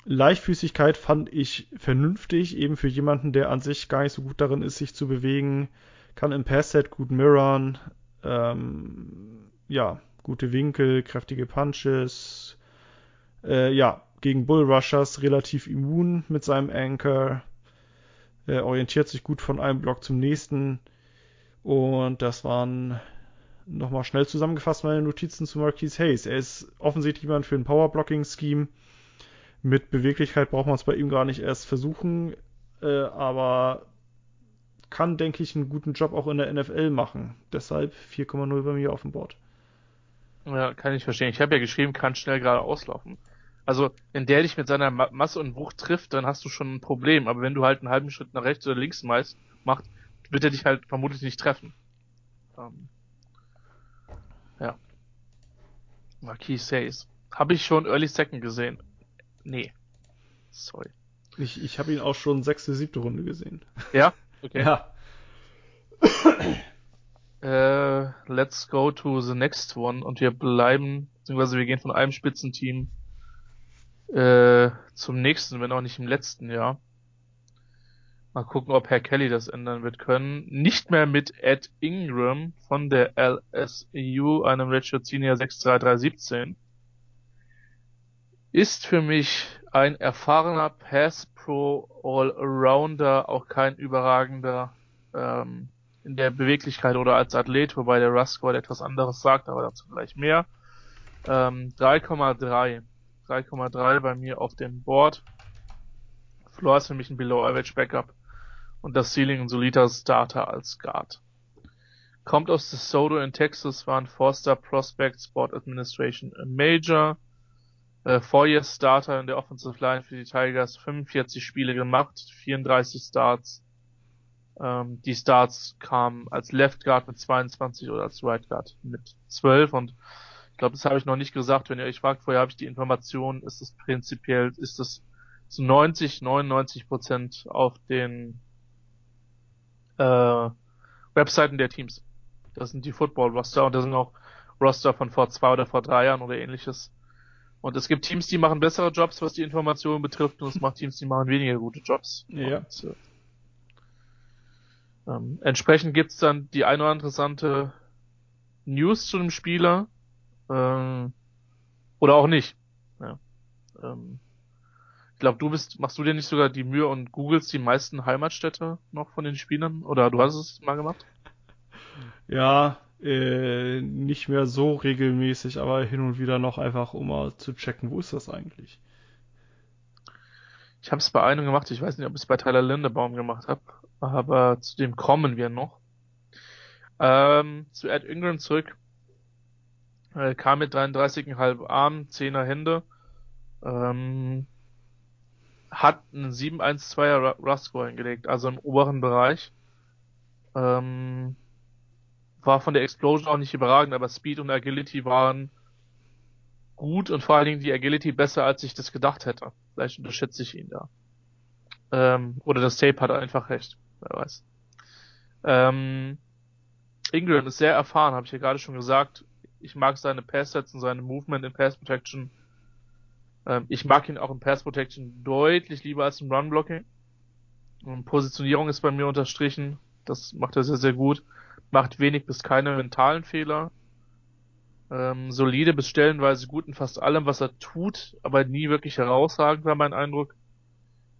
Leichtfüßigkeit fand ich vernünftig, eben für jemanden, der an sich gar nicht so gut darin ist, sich zu bewegen. Kann im Pass-Set gut mirrorn. Ähm, ja, gute Winkel, kräftige Punches. Äh, ja, gegen Bullrushers relativ immun mit seinem Anchor. Er orientiert sich gut von einem Block zum nächsten. Und das waren nochmal schnell zusammengefasst meine Notizen zu Marquise Hayes. Er ist offensichtlich jemand für ein Powerblocking-Scheme. Mit Beweglichkeit braucht man es bei ihm gar nicht erst versuchen, äh, aber kann, denke ich, einen guten Job auch in der NFL machen. Deshalb 4,0 bei mir auf dem Board. Ja, kann ich verstehen. Ich habe ja geschrieben, kann schnell gerade auslaufen. Also, wenn der dich mit seiner Masse und Wucht trifft, dann hast du schon ein Problem. Aber wenn du halt einen halben Schritt nach rechts oder links meist macht, wird er dich halt vermutlich nicht treffen. Ähm, ja. Marquis Says. Habe ich schon Early Second gesehen? Nee. Sorry. Ich, ich habe ihn auch schon sechste, siebte Runde gesehen. Ja? Okay. Ja. Uh, let's go to the next one und wir bleiben, beziehungsweise wir gehen von einem Spitzenteam äh, zum nächsten, wenn auch nicht im letzten Jahr. Mal gucken, ob Herr Kelly das ändern wird können. Nicht mehr mit Ed Ingram von der LSU, einem Redshirt Senior 63317. Ist für mich ein erfahrener Pass Pro Allrounder, auch kein überragender ähm, in der Beweglichkeit oder als Athlet, wobei der Rusk etwas anderes sagt, aber dazu gleich mehr. Ähm, 3,3 3,3 bei mir auf dem Board. Floor ist für mich ein Below Average Backup und das Ceiling ein solider Starter als Guard. Kommt aus DeSoto in Texas, war ein Four-Star Prospect, Sport Administration Major, äh, Four-Year Starter in der Offensive Line für die Tigers, 45 Spiele gemacht, 34 Starts. Ähm, die Starts kamen als Left Guard mit 22 oder als Right Guard mit 12 und ich glaube, das habe ich noch nicht gesagt. Wenn ihr euch fragt, vorher habe ich die Information, ist es prinzipiell, ist es zu 90, 99 Prozent auf den äh, Webseiten der Teams. Das sind die Football-Roster und das sind auch Roster von vor zwei oder vor drei Jahren oder ähnliches. Und es gibt Teams, die machen bessere Jobs, was die Informationen betrifft, und es macht Teams, die machen weniger gute Jobs. Ja. Und, äh, ähm, entsprechend gibt's dann die eine oder interessante News zu dem Spieler, ähm, oder auch nicht. Ja. Ähm, ich glaube, du bist, machst du dir nicht sogar die Mühe und googelst die meisten Heimatstädte noch von den Spielern? Oder du hast es mal gemacht? Ja, äh, nicht mehr so regelmäßig, aber hin und wieder noch einfach, um mal zu checken, wo ist das eigentlich? Ich habe es bei einem gemacht, ich weiß nicht, ob ich es bei Tyler Lindebaum gemacht habe, aber zu dem kommen wir noch. Ähm, zu Ed Ingram zurück. Äh, kam mit 33,5 Arm, 10er Hände. Ähm, hat einen 7-1-2er Rust-Score hingelegt, also im oberen Bereich. Ähm, war von der Explosion auch nicht überragend, aber Speed und Agility waren gut und vor allen Dingen die Agility besser, als ich das gedacht hätte. Vielleicht unterschätze ich ihn da. Ähm, oder das Tape hat einfach recht, wer weiß. Ähm, Ingram ist sehr erfahren, habe ich ja gerade schon gesagt ich mag seine Pass-Sets und seine Movement in Pass Protection. Ähm, ich mag ihn auch in Pass Protection deutlich lieber als im Run Blocking. Und Positionierung ist bei mir unterstrichen. Das macht er sehr, sehr gut. Macht wenig bis keine mentalen Fehler. Ähm, solide bis stellenweise gut in fast allem, was er tut, aber nie wirklich herausragend war mein Eindruck.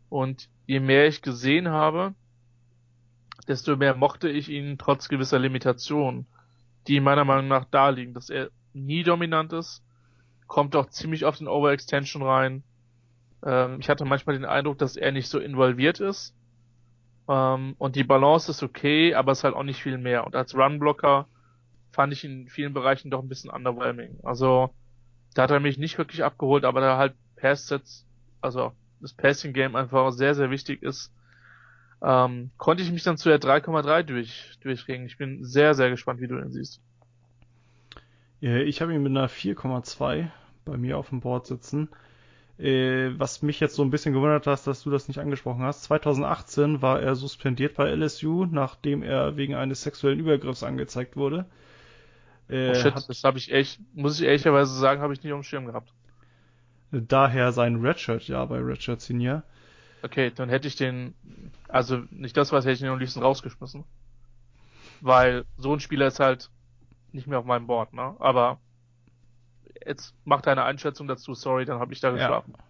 Und je mehr ich gesehen habe, desto mehr mochte ich ihn trotz gewisser Limitationen die meiner Meinung nach da liegen, dass er nie dominant ist, kommt auch ziemlich auf den Overextension rein. Ähm, ich hatte manchmal den Eindruck, dass er nicht so involviert ist. Ähm, und die Balance ist okay, aber es ist halt auch nicht viel mehr. Und als Runblocker fand ich in vielen Bereichen doch ein bisschen underwhelming. Also, da hat er mich nicht wirklich abgeholt, aber da halt Pass-Sets, also das Passing-Game einfach sehr, sehr wichtig ist, ähm, konnte ich mich dann zu der 3,3 durch, durchringen. Ich bin sehr, sehr gespannt, wie du ihn siehst. Ich habe ihn mit einer 4,2 bei mir auf dem Board sitzen. Äh, was mich jetzt so ein bisschen gewundert hat, dass du das nicht angesprochen hast. 2018 war er suspendiert bei LSU, nachdem er wegen eines sexuellen Übergriffs angezeigt wurde. Äh, oh shit, hat, das habe ich echt, muss ich ehrlicherweise sagen, habe ich nicht auf dem Schirm gehabt. Daher sein Redshirt, ja, bei Redshirt Senior. Okay, dann hätte ich den, also nicht das was, hätte ich den am liebsten rausgeschmissen. Weil so ein Spieler ist halt nicht mehr auf meinem Board, ne? Aber jetzt mach deine Einschätzung dazu, sorry, dann habe ich da geschlafen. Ja.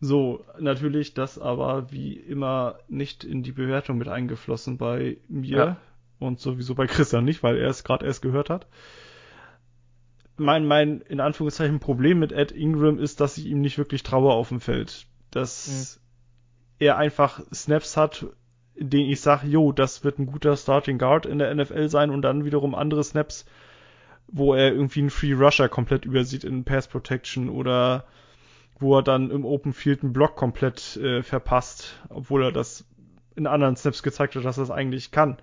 So, natürlich das aber wie immer nicht in die Bewertung mit eingeflossen bei mir ja. und sowieso bei Christian nicht, weil er es gerade erst gehört hat. mein, mein, in Anführungszeichen, Problem mit Ed Ingram ist, dass ich ihm nicht wirklich traue auf dem Feld. Dass mhm. er einfach Snaps hat, denen ich sage, jo, das wird ein guter Starting Guard in der NFL sein und dann wiederum andere Snaps, wo er irgendwie einen Free Rusher komplett übersieht in Pass Protection oder wo er dann im Open Field einen Block komplett äh, verpasst, obwohl er das in anderen Snaps gezeigt hat, dass er es eigentlich kann.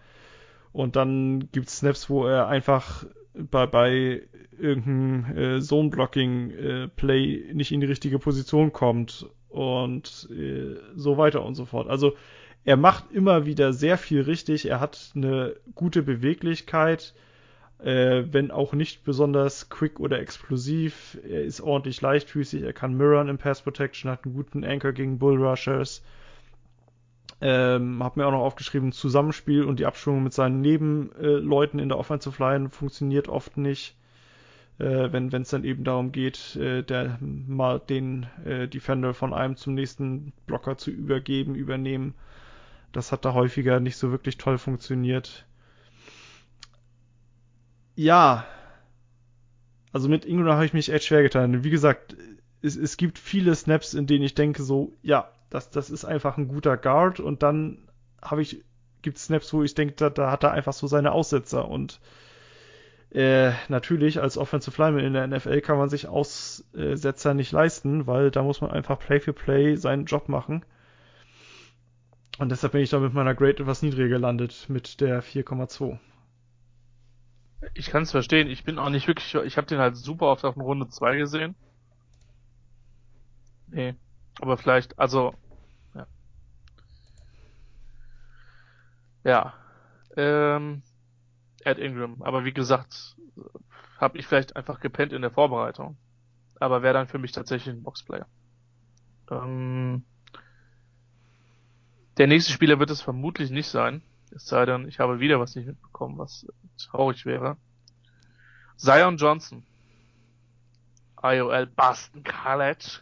Und dann gibt es Snaps, wo er einfach bei, bei irgendeinem äh, Zone-Blocking-Play äh, nicht in die richtige Position kommt und äh, so weiter und so fort. Also er macht immer wieder sehr viel richtig. Er hat eine gute Beweglichkeit, äh, wenn auch nicht besonders quick oder explosiv. Er ist ordentlich leichtfüßig, er kann mirrorn im Pass Protection, hat einen guten Anchor gegen Bull Rushers. Ähm, hab mir auch noch aufgeschrieben, Zusammenspiel und die Abstimmung mit seinen Nebenleuten in der Offensive Line funktioniert oft nicht. Äh, wenn es dann eben darum geht, äh, der mal den äh, Defender von einem zum nächsten Blocker zu übergeben, übernehmen. Das hat da häufiger nicht so wirklich toll funktioniert. Ja. Also mit Ingram habe ich mich echt schwer getan. Wie gesagt, es, es gibt viele Snaps, in denen ich denke so, ja, das, das ist einfach ein guter Guard und dann habe ich, gibt Snaps, wo ich denke, da, da hat er einfach so seine Aussetzer und äh, natürlich als Offensive Lineman in der NFL kann man sich Aussetzer nicht leisten, weil da muss man einfach Play für Play seinen Job machen. Und deshalb bin ich da mit meiner Grade etwas niedriger gelandet mit der 4,2. Ich kann es verstehen. Ich bin auch nicht wirklich, ich habe den halt super oft auf Runde 2 gesehen. Nee. Aber vielleicht, also, ja. Ja. Ähm, Ed Ingram. Aber wie gesagt, habe ich vielleicht einfach gepennt in der Vorbereitung. Aber wäre dann für mich tatsächlich ein Boxplayer. Ähm, der nächste Spieler wird es vermutlich nicht sein. Es sei denn, ich habe wieder was nicht mitbekommen, was traurig wäre. Zion Johnson. IOL Boston College.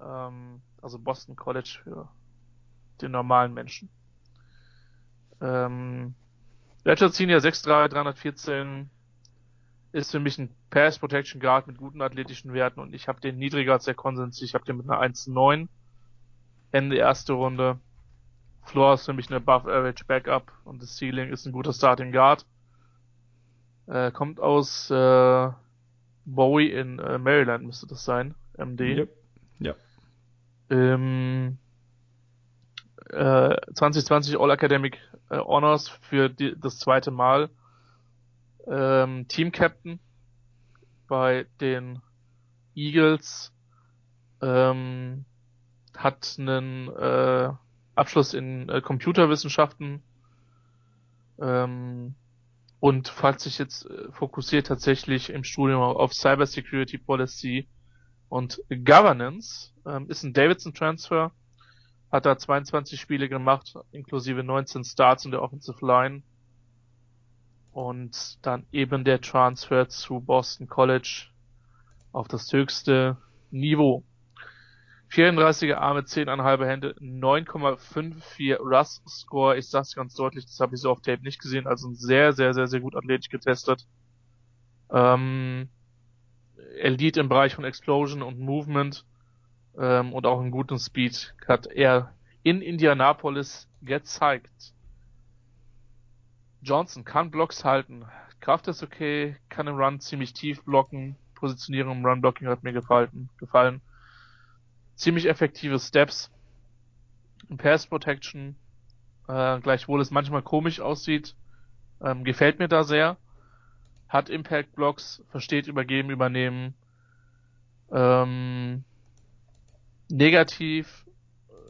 Ähm, also Boston College für den normalen Menschen. Ähm, Richard Senior 6'3, 314 ist für mich ein Pass Protection Guard mit guten athletischen Werten und ich habe den niedriger als der Konsens. Ich habe den mit einer 1'9 Ende erste Runde. Floor ist für mich eine Above Average Backup und das Ceiling ist ein guter Starting Guard. Äh, kommt aus äh, Bowie in äh, Maryland müsste das sein, MD. Yep. Ja. Ähm, äh, 2020 All Academic äh, Honors für die, das zweite Mal. Ähm, Team Captain bei den Eagles. Ähm, hat einen äh, Abschluss in äh, Computerwissenschaften ähm, und hat sich jetzt äh, fokussiert tatsächlich im Studium auf Cybersecurity Policy und Governance. Ähm, ist ein Davidson Transfer, hat da 22 Spiele gemacht, inklusive 19 Starts in der Offensive Line. Und dann eben der Transfer zu Boston College auf das höchste Niveau. 34er Arme, 10,5 Hände, 9,54 Russ Score. Ich sag's ganz deutlich, das habe ich so auf Tape nicht gesehen. Also sehr, sehr, sehr, sehr gut athletisch getestet. Ähm, Elite im Bereich von Explosion und Movement ähm, und auch einen guten Speed hat er in Indianapolis gezeigt. Johnson kann Blocks halten. Kraft ist okay, kann im Run ziemlich tief blocken. Positionierung im Run Blocking hat mir gefallen. gefallen ziemlich effektive Steps. Pass Protection, äh, gleichwohl es manchmal komisch aussieht, ähm, gefällt mir da sehr. Hat Impact Blocks, versteht übergeben, übernehmen. Ähm, negativ,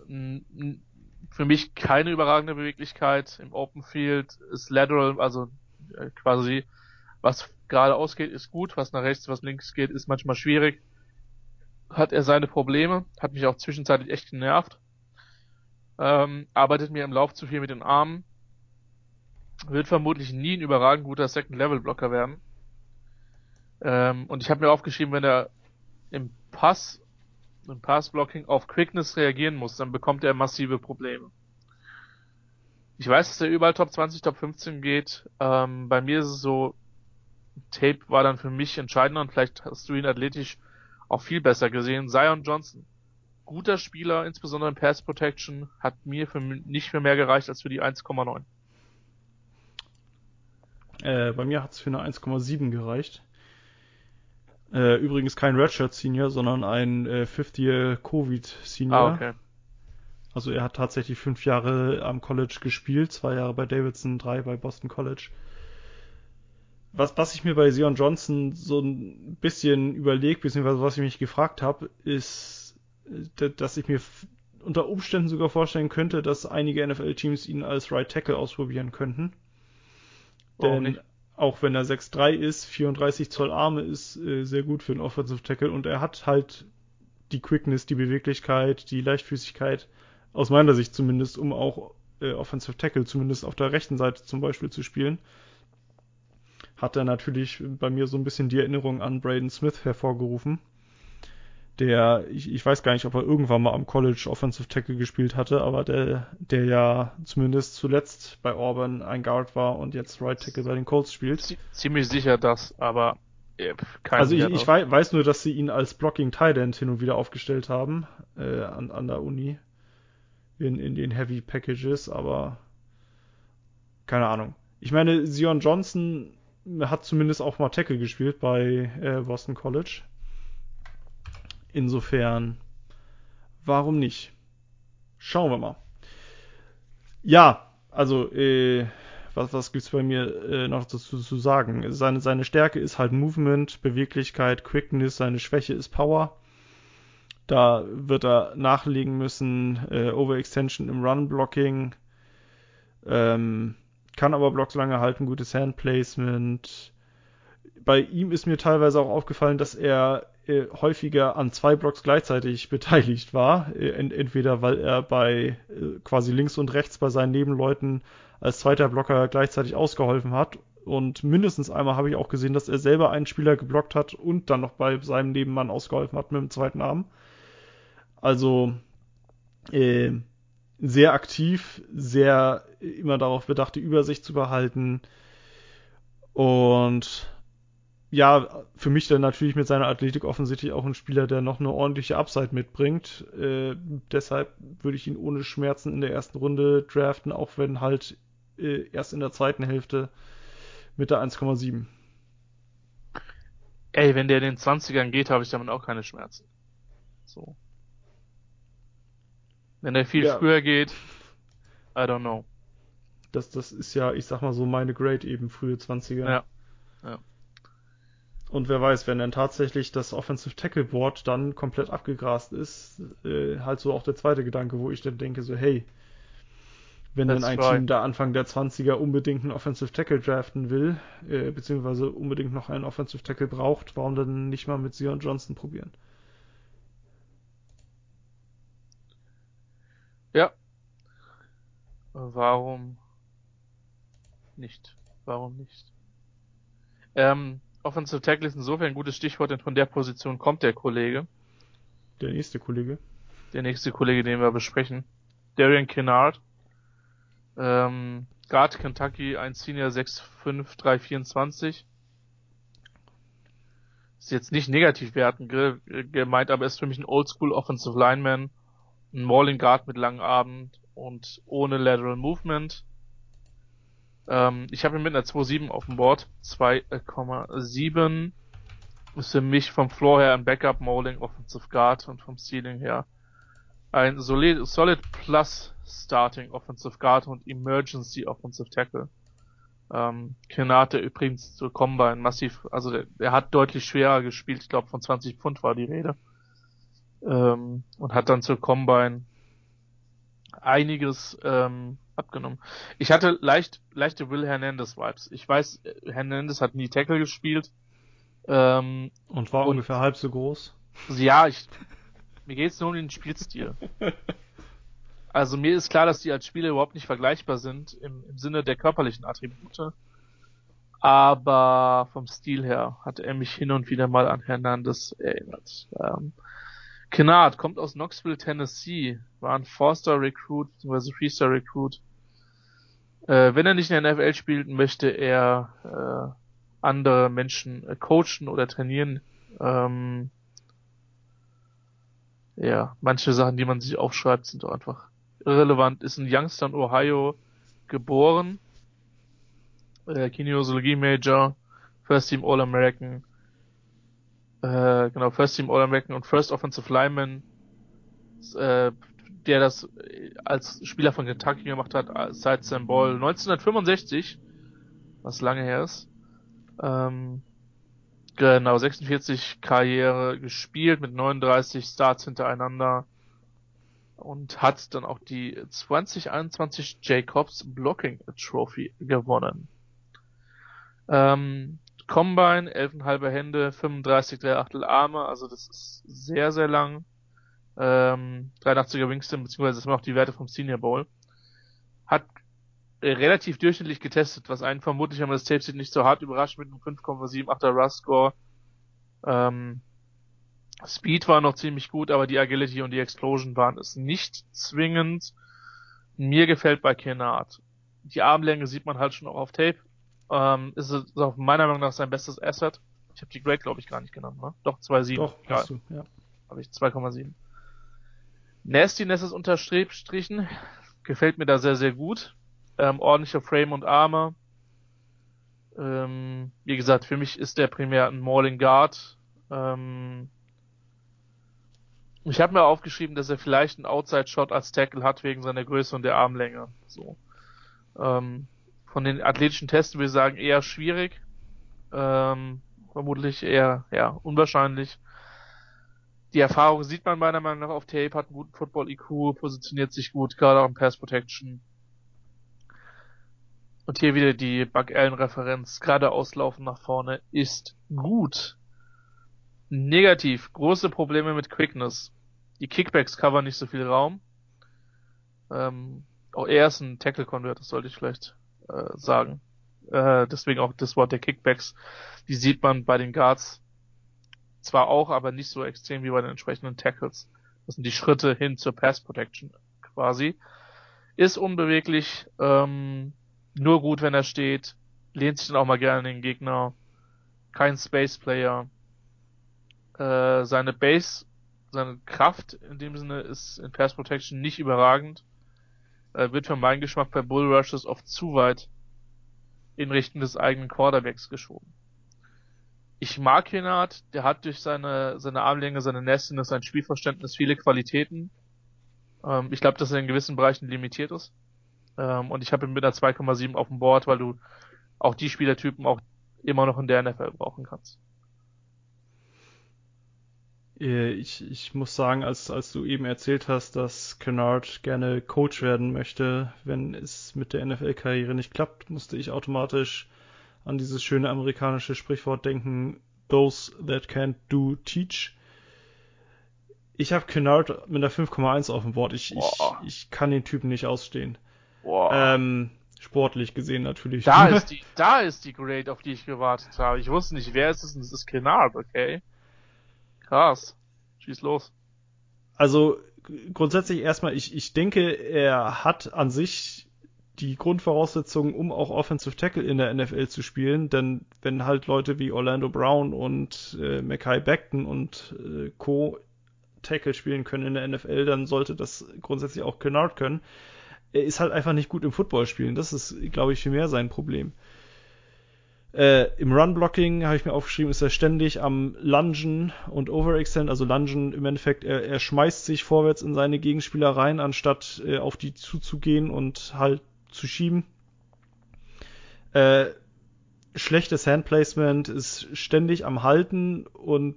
für mich keine überragende Beweglichkeit im Open Field, ist lateral, also äh, quasi was geradeaus geht, ist gut, was nach rechts, was links geht, ist manchmal schwierig hat er seine Probleme, hat mich auch zwischenzeitlich echt genervt. Ähm, arbeitet mir im Lauf zu viel mit den Armen. Wird vermutlich nie ein überragend guter Second-Level-Blocker werden. Ähm, und ich habe mir aufgeschrieben, wenn er im Pass, im Pass-Blocking auf Quickness reagieren muss, dann bekommt er massive Probleme. Ich weiß, dass er überall Top 20, Top 15 geht. Ähm, bei mir ist es so, Tape war dann für mich entscheidender und vielleicht hast du ihn athletisch auch viel besser gesehen. Zion Johnson, guter Spieler, insbesondere in Pass Protection, hat mir für nicht für mehr gereicht als für die 1,9. Äh, bei mir hat es für eine 1,7 gereicht. Äh, übrigens kein Redshirt Senior, sondern ein äh, Fifth Year Covid Senior. Ah, okay. Also er hat tatsächlich fünf Jahre am College gespielt, zwei Jahre bei Davidson, drei bei Boston College. Was, was ich mir bei Sion Johnson so ein bisschen überlegt, beziehungsweise was ich mich gefragt habe, ist, dass ich mir unter Umständen sogar vorstellen könnte, dass einige NFL-Teams ihn als Right Tackle ausprobieren könnten. Denn auch wenn er 6'3 ist, 34 Zoll Arme ist äh, sehr gut für einen Offensive Tackle und er hat halt die Quickness, die Beweglichkeit, die Leichtfüßigkeit, aus meiner Sicht zumindest, um auch äh, Offensive Tackle zumindest auf der rechten Seite zum Beispiel zu spielen. Hat er natürlich bei mir so ein bisschen die Erinnerung an Braden Smith hervorgerufen der, ich, ich weiß gar nicht, ob er irgendwann mal am College Offensive Tackle gespielt hatte, aber der, der ja zumindest zuletzt bei Auburn ein Guard war und jetzt Right Tackle bei den Colts spielt. Ziemlich sicher das, aber äh, kein Also ich, ich weiß, weiß, nur, dass sie ihn als Blocking Tight End hin und wieder aufgestellt haben äh, an, an der Uni in, in den Heavy Packages, aber keine Ahnung. Ich meine, Zion Johnson hat zumindest auch mal Tackle gespielt bei äh, Boston College. Insofern, warum nicht? Schauen wir mal. Ja, also, äh, was, was gibt's bei mir äh, noch dazu zu sagen? Seine, seine Stärke ist halt Movement, Beweglichkeit, Quickness, seine Schwäche ist Power. Da wird er nachlegen müssen, äh, Overextension im Run-Blocking, ähm, kann aber Blocks lange halten, gutes Handplacement. Bei ihm ist mir teilweise auch aufgefallen, dass er äh, häufiger an zwei Blocks gleichzeitig beteiligt war. Äh, ent entweder weil er bei äh, quasi links und rechts bei seinen Nebenleuten als zweiter Blocker gleichzeitig ausgeholfen hat. Und mindestens einmal habe ich auch gesehen, dass er selber einen Spieler geblockt hat und dann noch bei seinem Nebenmann ausgeholfen hat mit dem zweiten Arm. Also äh, sehr aktiv, sehr immer darauf bedacht, die Übersicht zu behalten. Und ja, für mich dann natürlich mit seiner Athletik offensichtlich auch ein Spieler, der noch eine ordentliche Upside mitbringt. Äh, deshalb würde ich ihn ohne Schmerzen in der ersten Runde draften, auch wenn halt äh, erst in der zweiten Hälfte mit der 1,7. Ey, wenn der in den 20ern geht, habe ich damit auch keine Schmerzen. So. Wenn der viel ja. früher geht, I don't know. Das, das ist ja, ich sag mal so, meine Grade eben, frühe 20er. Ja. ja. Und wer weiß, wenn dann tatsächlich das Offensive Tackle Board dann komplett abgegrast ist, äh, halt so auch der zweite Gedanke, wo ich dann denke, so, hey, wenn That's dann ein right. Team da Anfang der 20er unbedingt einen Offensive Tackle draften will, äh, beziehungsweise unbedingt noch einen Offensive Tackle braucht, warum dann nicht mal mit Sion Johnson probieren? Ja. Warum nicht? Warum nicht? Ähm, Offensive Tackle ist insofern ein gutes Stichwort, denn von der Position kommt der Kollege. Der nächste Kollege. Der nächste Kollege, den wir besprechen. Darian Kennard. Ähm, Guard Kentucky, ein Senior 6'5", 324. Ist jetzt nicht negativ werten gemeint, aber ist für mich ein Oldschool Offensive Lineman. Ein Mauling Guard mit langen Abend und ohne Lateral Movement. Ähm, ich habe ihn mit einer 2.7 auf dem Board. 2,7 ist für mich vom Floor her ein Backup Mauling Offensive Guard und vom Ceiling her ein solid, solid Plus Starting Offensive Guard und Emergency Offensive Tackle. Ähm, Kenate übrigens zur Combine massiv, also der, der hat deutlich schwerer gespielt, ich glaube von 20 Pfund war die Rede. Ähm, und hat dann zur Combine einiges ähm, abgenommen. Ich hatte leicht, leichte Will Hernandez Vibes. Ich weiß, Hernandez hat nie Tackle gespielt. Ähm, und war und, ungefähr halb so groß. Ja, ich, mir geht's nur um den Spielstil. Also mir ist klar, dass die als Spieler überhaupt nicht vergleichbar sind im, im Sinne der körperlichen Attribute. Aber vom Stil her hat er mich hin und wieder mal an Hernandez erinnert. Ähm, Kennard kommt aus Knoxville, Tennessee, war ein Four-Star Recruit bzw. Three-Star Recruit. Äh, wenn er nicht in der NFL spielt, möchte er äh, andere Menschen äh, coachen oder trainieren. Ähm, ja, manche Sachen, die man sich aufschreibt, sind doch einfach irrelevant. Ist in Youngstown, Ohio geboren. Äh, Kinesiologie Major, First Team All-American, äh, genau, First Team All-American und First Offensive Lineman, äh, der das als Spieler von Kentucky gemacht hat, seit Sam Ball 1965, was lange her ist. Ähm, genau, 46 Karriere gespielt mit 39 Starts hintereinander und hat dann auch die 2021 Jacobs Blocking Trophy gewonnen. Ähm, Combine, 11,5 Hände, 35 3 Achtel Arme, also das ist sehr, sehr lang. Ähm, 83er Wingston, beziehungsweise das sind auch die Werte vom Senior Bowl. Hat äh, relativ durchschnittlich getestet, was einen vermutlich, wenn man das Tape sieht, nicht so hart überrascht mit einem 5,78er Rust Score. Ähm, Speed war noch ziemlich gut, aber die Agility und die Explosion waren es nicht zwingend. Mir gefällt bei Kennard. Die Armlänge sieht man halt schon auch auf Tape. Ähm, ist es auch meiner Meinung nach sein bestes Asset. Ich habe die Grade, glaube ich, gar nicht genannt, ne? Doch, 2,7. Doch, ja. hast du, ja. Habe ich 2,7. Nastiness ist unterstrichen. Gefällt mir da sehr, sehr gut. Ähm, ordentlicher Frame und Arme. Ähm, wie gesagt, für mich ist der primär ein Mauling Guard. Ähm, ich habe mir aufgeschrieben, dass er vielleicht einen Outside-Shot als Tackle hat wegen seiner Größe und der Armlänge. So. Ähm, von den athletischen Tests würde ich sagen eher schwierig. Ähm, vermutlich eher ja unwahrscheinlich. Die Erfahrung sieht man meiner Meinung nach auf Tape, hat einen guten Football-IQ, positioniert sich gut, gerade auch im Pass Protection. Und hier wieder die Buck Allen-Referenz, gerade auslaufen nach vorne, ist gut. Negativ, große Probleme mit Quickness. Die Kickbacks covern nicht so viel Raum. Ähm, auch er ist ein Tackle-Convert, das sollte ich vielleicht äh, sagen. Äh, deswegen auch das Wort der Kickbacks. Die sieht man bei den Guards zwar auch, aber nicht so extrem wie bei den entsprechenden Tackles. Das sind die Schritte hin zur Pass Protection quasi. Ist unbeweglich, ähm, nur gut, wenn er steht, lehnt sich dann auch mal gerne den Gegner. Kein Space Player. Äh, seine Base, seine Kraft in dem Sinne ist in Pass Protection nicht überragend. Äh, wird für meinen Geschmack bei Bull Rushes oft zu weit in Richtung des eigenen Quarterbacks geschoben. Ich mag Henard, der hat durch seine, seine Armlänge, seine Nastiness, sein Spielverständnis viele Qualitäten. Ähm, ich glaube, dass er in gewissen Bereichen limitiert ist. Ähm, und ich habe ihn mit einer 2,7 auf dem Board, weil du auch die Spielertypen auch immer noch in der NFL brauchen kannst. Äh, ich, ich muss sagen, als, als du eben erzählt hast, dass Kennard gerne Coach werden möchte, wenn es mit der NFL-Karriere nicht klappt, musste ich automatisch an dieses schöne amerikanische Sprichwort denken, those that can't do, teach. Ich habe Kennard mit einer 5,1 auf dem Board. Ich, ich, ich kann den Typen nicht ausstehen. Ähm, sportlich gesehen natürlich. Da ist die, da ist die Grade, auf die ich gewartet habe. Ich wusste nicht, wer ist es und es ist Kennard, okay? Krass. Schieß los. Also grundsätzlich erstmal, ich, ich denke, er hat an sich die Grundvoraussetzungen, um auch Offensive Tackle in der NFL zu spielen, denn wenn halt Leute wie Orlando Brown und äh, Mackay Beckton und äh, Co. Tackle spielen können in der NFL, dann sollte das grundsätzlich auch Kennard können er ist halt einfach nicht gut im Football spielen. Das ist, glaube ich, viel mehr sein Problem. Äh, Im Run-Blocking habe ich mir aufgeschrieben, ist er ständig am Lungen und Overextend, also Lungen im Endeffekt, er, er schmeißt sich vorwärts in seine Gegenspieler rein, anstatt äh, auf die zuzugehen und halt zu schieben. Äh, schlechtes Handplacement ist ständig am Halten und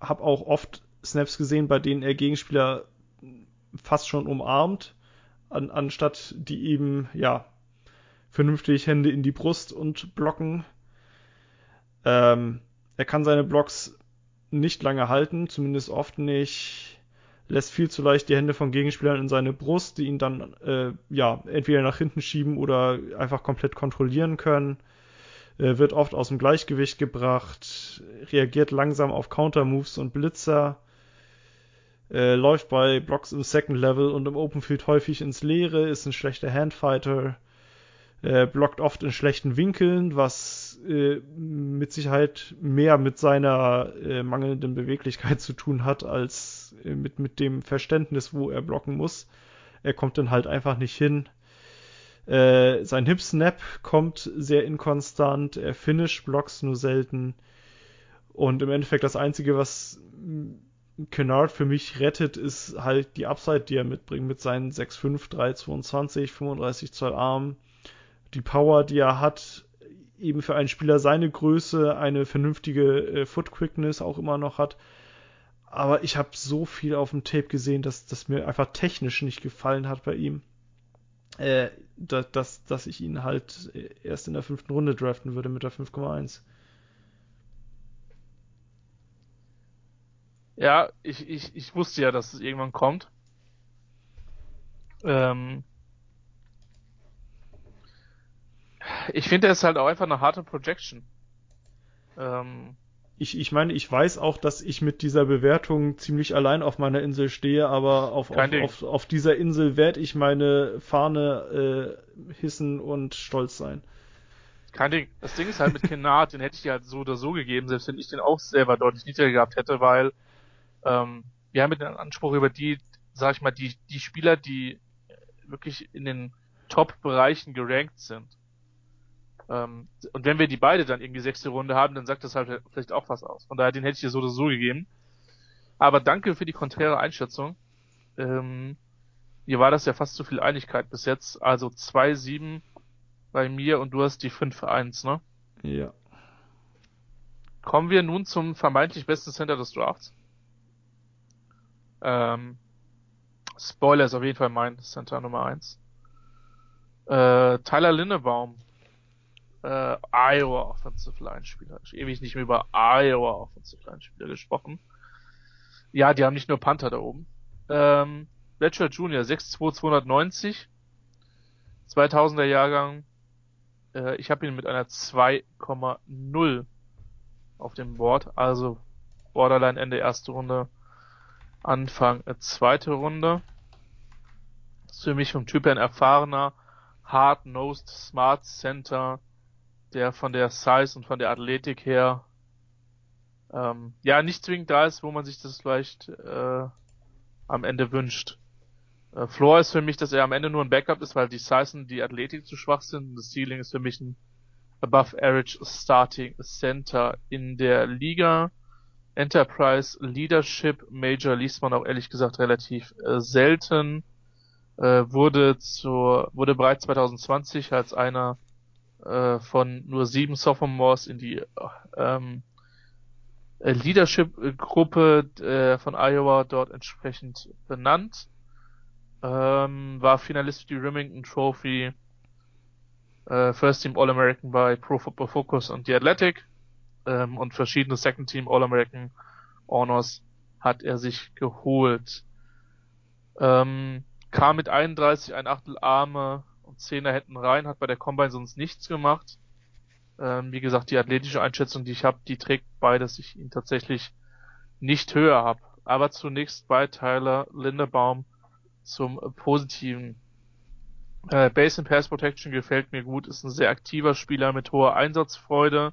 habe auch oft Snaps gesehen, bei denen er Gegenspieler fast schon umarmt an, anstatt die eben, ja, vernünftig Hände in die Brust und blocken. Ähm, er kann seine Blocks nicht lange halten, zumindest oft nicht. Lässt viel zu leicht die Hände von Gegenspielern in seine Brust, die ihn dann äh, ja entweder nach hinten schieben oder einfach komplett kontrollieren können. Äh, wird oft aus dem Gleichgewicht gebracht, reagiert langsam auf Counter-Moves und Blitzer äh, läuft bei Blocks im Second Level und im Open Field häufig ins Leere, ist ein schlechter Handfighter, äh, blockt oft in schlechten Winkeln, was äh, mit Sicherheit mehr mit seiner äh, mangelnden Beweglichkeit zu tun hat, als äh, mit, mit dem Verständnis, wo er blocken muss. Er kommt dann halt einfach nicht hin. Äh, sein Hip-Snap kommt sehr inkonstant, er Finish-Blocks nur selten. Und im Endeffekt das Einzige, was Kennard für mich rettet, ist halt die Upside, die er mitbringt mit seinen 6'5, 3'22, 35 Zoll Arm die Power, die er hat, eben für einen Spieler seine Größe, eine vernünftige äh, Foot Quickness auch immer noch hat. Aber ich habe so viel auf dem Tape gesehen, dass das mir einfach technisch nicht gefallen hat bei ihm. Äh, dass, dass, dass ich ihn halt erst in der fünften Runde draften würde mit der 5,1. Ja, ich, ich, ich wusste ja, dass es irgendwann kommt. Ähm, ich finde, er ist halt auch einfach eine harte Projection. Ähm, ich, ich meine, ich weiß auch, dass ich mit dieser Bewertung ziemlich allein auf meiner Insel stehe, aber auf, auf, auf, auf, dieser Insel werde ich meine Fahne äh, hissen und stolz sein. Kein Ding. Das Ding ist halt mit Kennard, den hätte ich dir halt so oder so gegeben, selbst wenn ich den auch selber deutlich niedriger gehabt hätte, weil ähm, wir haben mit dem Anspruch über die, sag ich mal, die, die Spieler, die wirklich in den Top-Bereichen gerankt sind. Ähm, und wenn wir die beide dann irgendwie sechste Runde haben, dann sagt das halt vielleicht auch was aus. Von daher, den hätte ich dir so oder so gegeben. Aber danke für die konträre Einschätzung. Ähm, hier war das ja fast zu viel Einigkeit bis jetzt. Also 2-7 bei mir und du hast die 5-1, ne? Ja. Kommen wir nun zum vermeintlich besten Center des Drafts. Ähm, Spoiler ist auf jeden Fall mein Center Nummer 1. Äh, Tyler Linnebaum äh, Iowa Offensive Line Spieler. Ich ewig nicht mehr über Iowa Offensive Line Spieler gesprochen. Ja, die haben nicht nur Panther da oben. Ähm, Bachelor Junior 6'2 290. 2000er Jahrgang. Äh, ich habe ihn mit einer 2,0 auf dem Board. Also Borderline Ende erste Runde. Anfang äh, zweite Runde. Das ist für mich vom Typ her ein erfahrener, hard-nosed, smart Center, der von der Size und von der Athletik her ähm, ja nicht zwingend da ist, wo man sich das vielleicht äh, am Ende wünscht. Äh, Floor ist für mich, dass er am Ende nur ein Backup ist, weil die Size und die Athletik zu schwach sind. Das Ceiling ist für mich ein Above Average Starting Center in der Liga. Enterprise Leadership Major liest man auch ehrlich gesagt relativ äh, selten. Äh, wurde zur, wurde bereits 2020 als einer äh, von nur sieben Sophomores in die ähm, äh, Leadership-Gruppe äh, von Iowa dort entsprechend benannt. Ähm, war Finalist für die Remington Trophy, äh, First Team All-American bei Pro Football Focus und The Athletic ähm, und verschiedene Second Team All-American Honors hat er sich geholt. Ähm, kam mit 31 ein Achtel Arme und Zehner hätten rein, hat bei der Combine sonst nichts gemacht. Ähm, wie gesagt, die athletische Einschätzung, die ich habe, die trägt bei, dass ich ihn tatsächlich nicht höher habe. Aber zunächst bei Tyler Lindebaum zum Positiven. Äh, Base and Pass Protection gefällt mir gut, ist ein sehr aktiver Spieler mit hoher Einsatzfreude.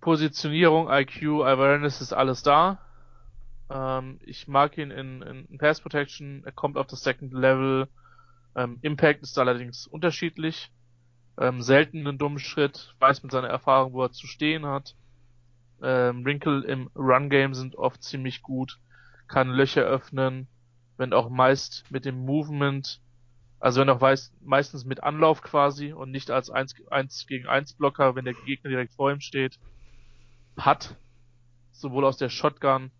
Positionierung, IQ, Awareness ist alles da. Ähm, ich mag ihn in, in Pass Protection, er kommt auf das Second Level, ähm, Impact ist allerdings unterschiedlich. Ähm, selten einen dummen Schritt, weiß mit seiner Erfahrung, wo er zu stehen hat. Ähm, Wrinkle im Run-Game sind oft ziemlich gut, kann Löcher öffnen, wenn auch meist mit dem Movement, also wenn auch weiß, meistens mit Anlauf quasi und nicht als 1, 1 gegen 1 Blocker, wenn der Gegner direkt vor ihm steht, hat sowohl aus der Shotgun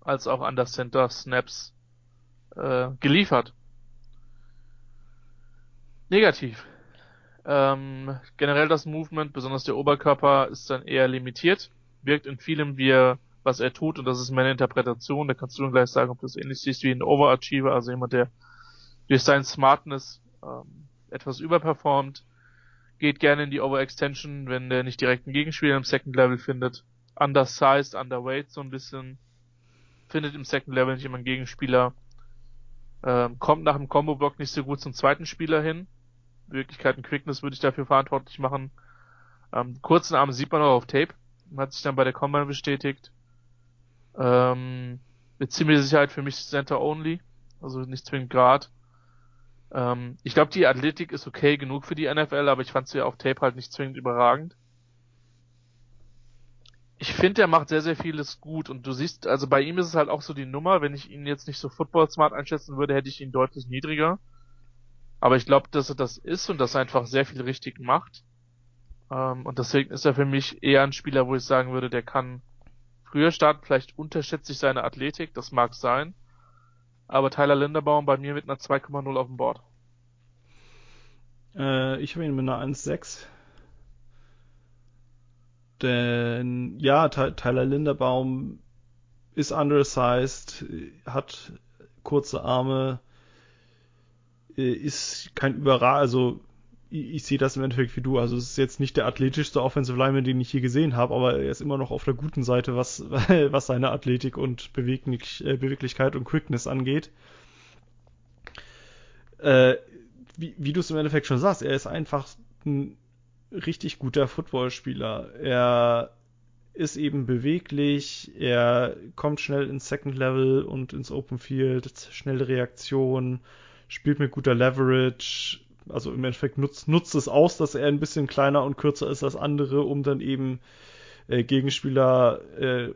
als auch an der Center Snaps äh, geliefert. Negativ. Ähm, generell das Movement, besonders der Oberkörper, ist dann eher limitiert. Wirkt in vielem wie er, was er tut, und das ist meine Interpretation. Da kannst du dann gleich sagen, ob du das ähnlich siehst wie ein Overachiever, also jemand, der durch seinen Smartness ähm, etwas überperformt. Geht gerne in die Overextension, wenn der nicht direkt einen Gegenspieler im Second Level findet. Undersized, underweight so ein bisschen. Findet im Second Level nicht immer einen Gegenspieler. Ähm, kommt nach dem Combo-Block nicht so gut zum zweiten Spieler hin Beweglichkeit und Quickness würde ich dafür verantwortlich machen. Ähm, kurzen Arm sieht man auch auf Tape. Hat sich dann bei der Combine bestätigt. Ähm, mit ziemlicher Sicherheit für mich Center Only. Also nicht zwingend Grad. Ähm, ich glaube, die Athletik ist okay genug für die NFL, aber ich fand sie auf Tape halt nicht zwingend überragend. Ich finde, er macht sehr, sehr vieles gut und du siehst, also bei ihm ist es halt auch so die Nummer, wenn ich ihn jetzt nicht so Football Smart einschätzen würde, hätte ich ihn deutlich niedriger. Aber ich glaube, dass er das ist und dass er einfach sehr viel richtig macht. Ähm, und deswegen ist er für mich eher ein Spieler, wo ich sagen würde, der kann früher starten, vielleicht unterschätze ich seine Athletik, das mag sein. Aber Tyler Linderbaum bei mir mit einer 2,0 auf dem Board. Äh, ich habe ihn mit einer 1,6. Denn ja, Tyler Linderbaum ist undersized, hat kurze Arme, ist kein Überrag, also ich, ich sehe das im Endeffekt wie du. Also es ist jetzt nicht der athletischste Offensive Lineman, den ich je gesehen habe, aber er ist immer noch auf der guten Seite, was, was seine Athletik und Beweglich, äh, Beweglichkeit und Quickness angeht. Äh, wie, wie du es im Endeffekt schon sagst, er ist einfach ein richtig guter Footballspieler. Er ist eben beweglich, er kommt schnell ins Second Level und ins Open Field, schnelle Reaktion, spielt mit guter Leverage, also im Endeffekt nutzt, nutzt es aus, dass er ein bisschen kleiner und kürzer ist als andere, um dann eben äh, Gegenspieler äh,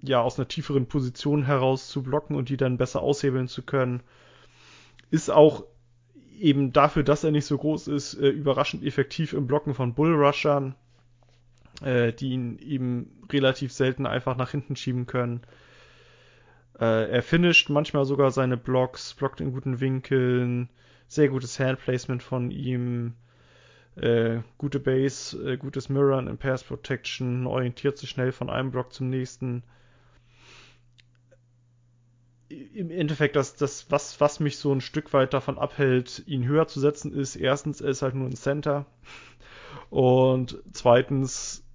ja aus einer tieferen Position heraus zu blocken und die dann besser aushebeln zu können. Ist auch eben dafür, dass er nicht so groß ist, äh, überraschend effektiv im Blocken von Bullrushern, äh, die ihn eben relativ selten einfach nach hinten schieben können. Äh, er finisht manchmal sogar seine Blocks, blockt in guten Winkeln, sehr gutes Handplacement von ihm, äh, gute Base, äh, gutes Mirror in Pass Protection, orientiert sich schnell von einem Block zum nächsten. Im Endeffekt, das, das, was, was mich so ein Stück weit davon abhält, ihn höher zu setzen, ist erstens, er ist halt nur ein Center. Und zweitens,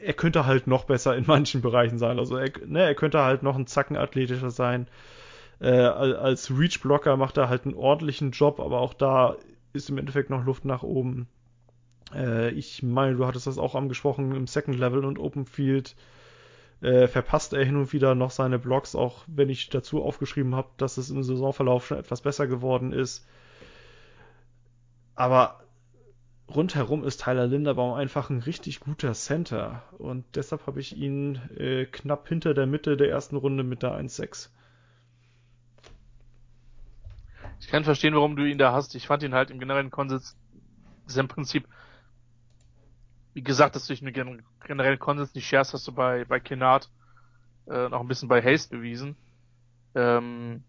er könnte halt noch besser in manchen Bereichen sein. Also er, ne, er könnte halt noch ein Zacken athletischer sein. Äh, als Reach-Blocker macht er halt einen ordentlichen Job, aber auch da ist im Endeffekt noch Luft nach oben. Äh, ich meine, du hattest das auch angesprochen, im Second Level und Open Field äh, verpasst er hin und wieder noch seine Blocks, auch wenn ich dazu aufgeschrieben habe, dass es im Saisonverlauf schon etwas besser geworden ist. Aber rundherum ist Tyler Linderbaum einfach ein richtig guter Center und deshalb habe ich ihn äh, knapp hinter der Mitte der ersten Runde mit der 1-6. Ich kann verstehen, warum du ihn da hast. Ich fand ihn halt im generellen Konsens, ist im Prinzip, wie gesagt, dass du dich mit generellen Konsens nicht scherst, hast du bei, bei Kennard, äh, noch ein bisschen bei Haste bewiesen. Ähm,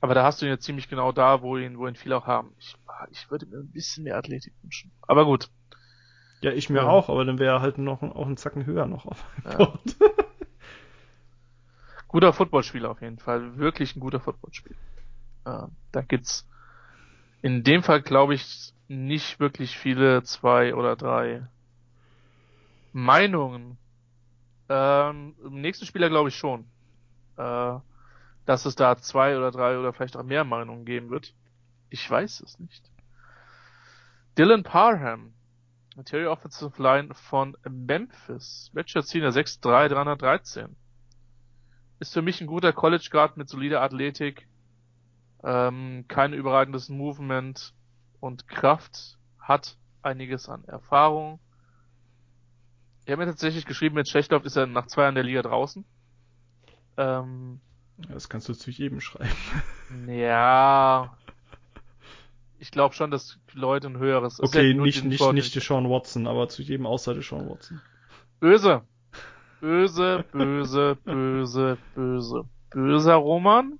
aber da hast du ihn jetzt ziemlich genau da, wo ihn, wo ihn viele auch haben. Ich, ich würde mir ein bisschen mehr Athletik wünschen. Aber gut. Ja, ich mir ja. auch, aber dann wäre er halt noch auch einen Zacken höher noch auf ja. Guter Footballspieler auf jeden Fall. Wirklich ein guter Footballspieler. Äh, da gibt's in dem Fall, glaube ich, nicht wirklich viele zwei oder drei Meinungen. Ähm, Im nächsten Spieler glaube ich schon, äh, dass es da zwei oder drei oder vielleicht auch mehr Meinungen geben wird. Ich weiß es nicht. Dylan Parham, Interior Offensive Line von Memphis, Senior 6'3, 313. Ist für mich ein guter College Guard mit solider Athletik, ähm, kein überragendes Movement und Kraft, hat einiges an Erfahrung. Ich habe mir tatsächlich geschrieben, mit schlecht läuft, ist er nach zwei Jahren der Liga draußen. Ähm, das kannst du zu jedem schreiben. Ja. Ich glaube schon, dass Leute ein höheres. Okay, ja nicht, nicht, nicht Sean Watson, aber zu jedem außer Sean Watson. Böse. Böse, böse, böse, böse. Böser Roman.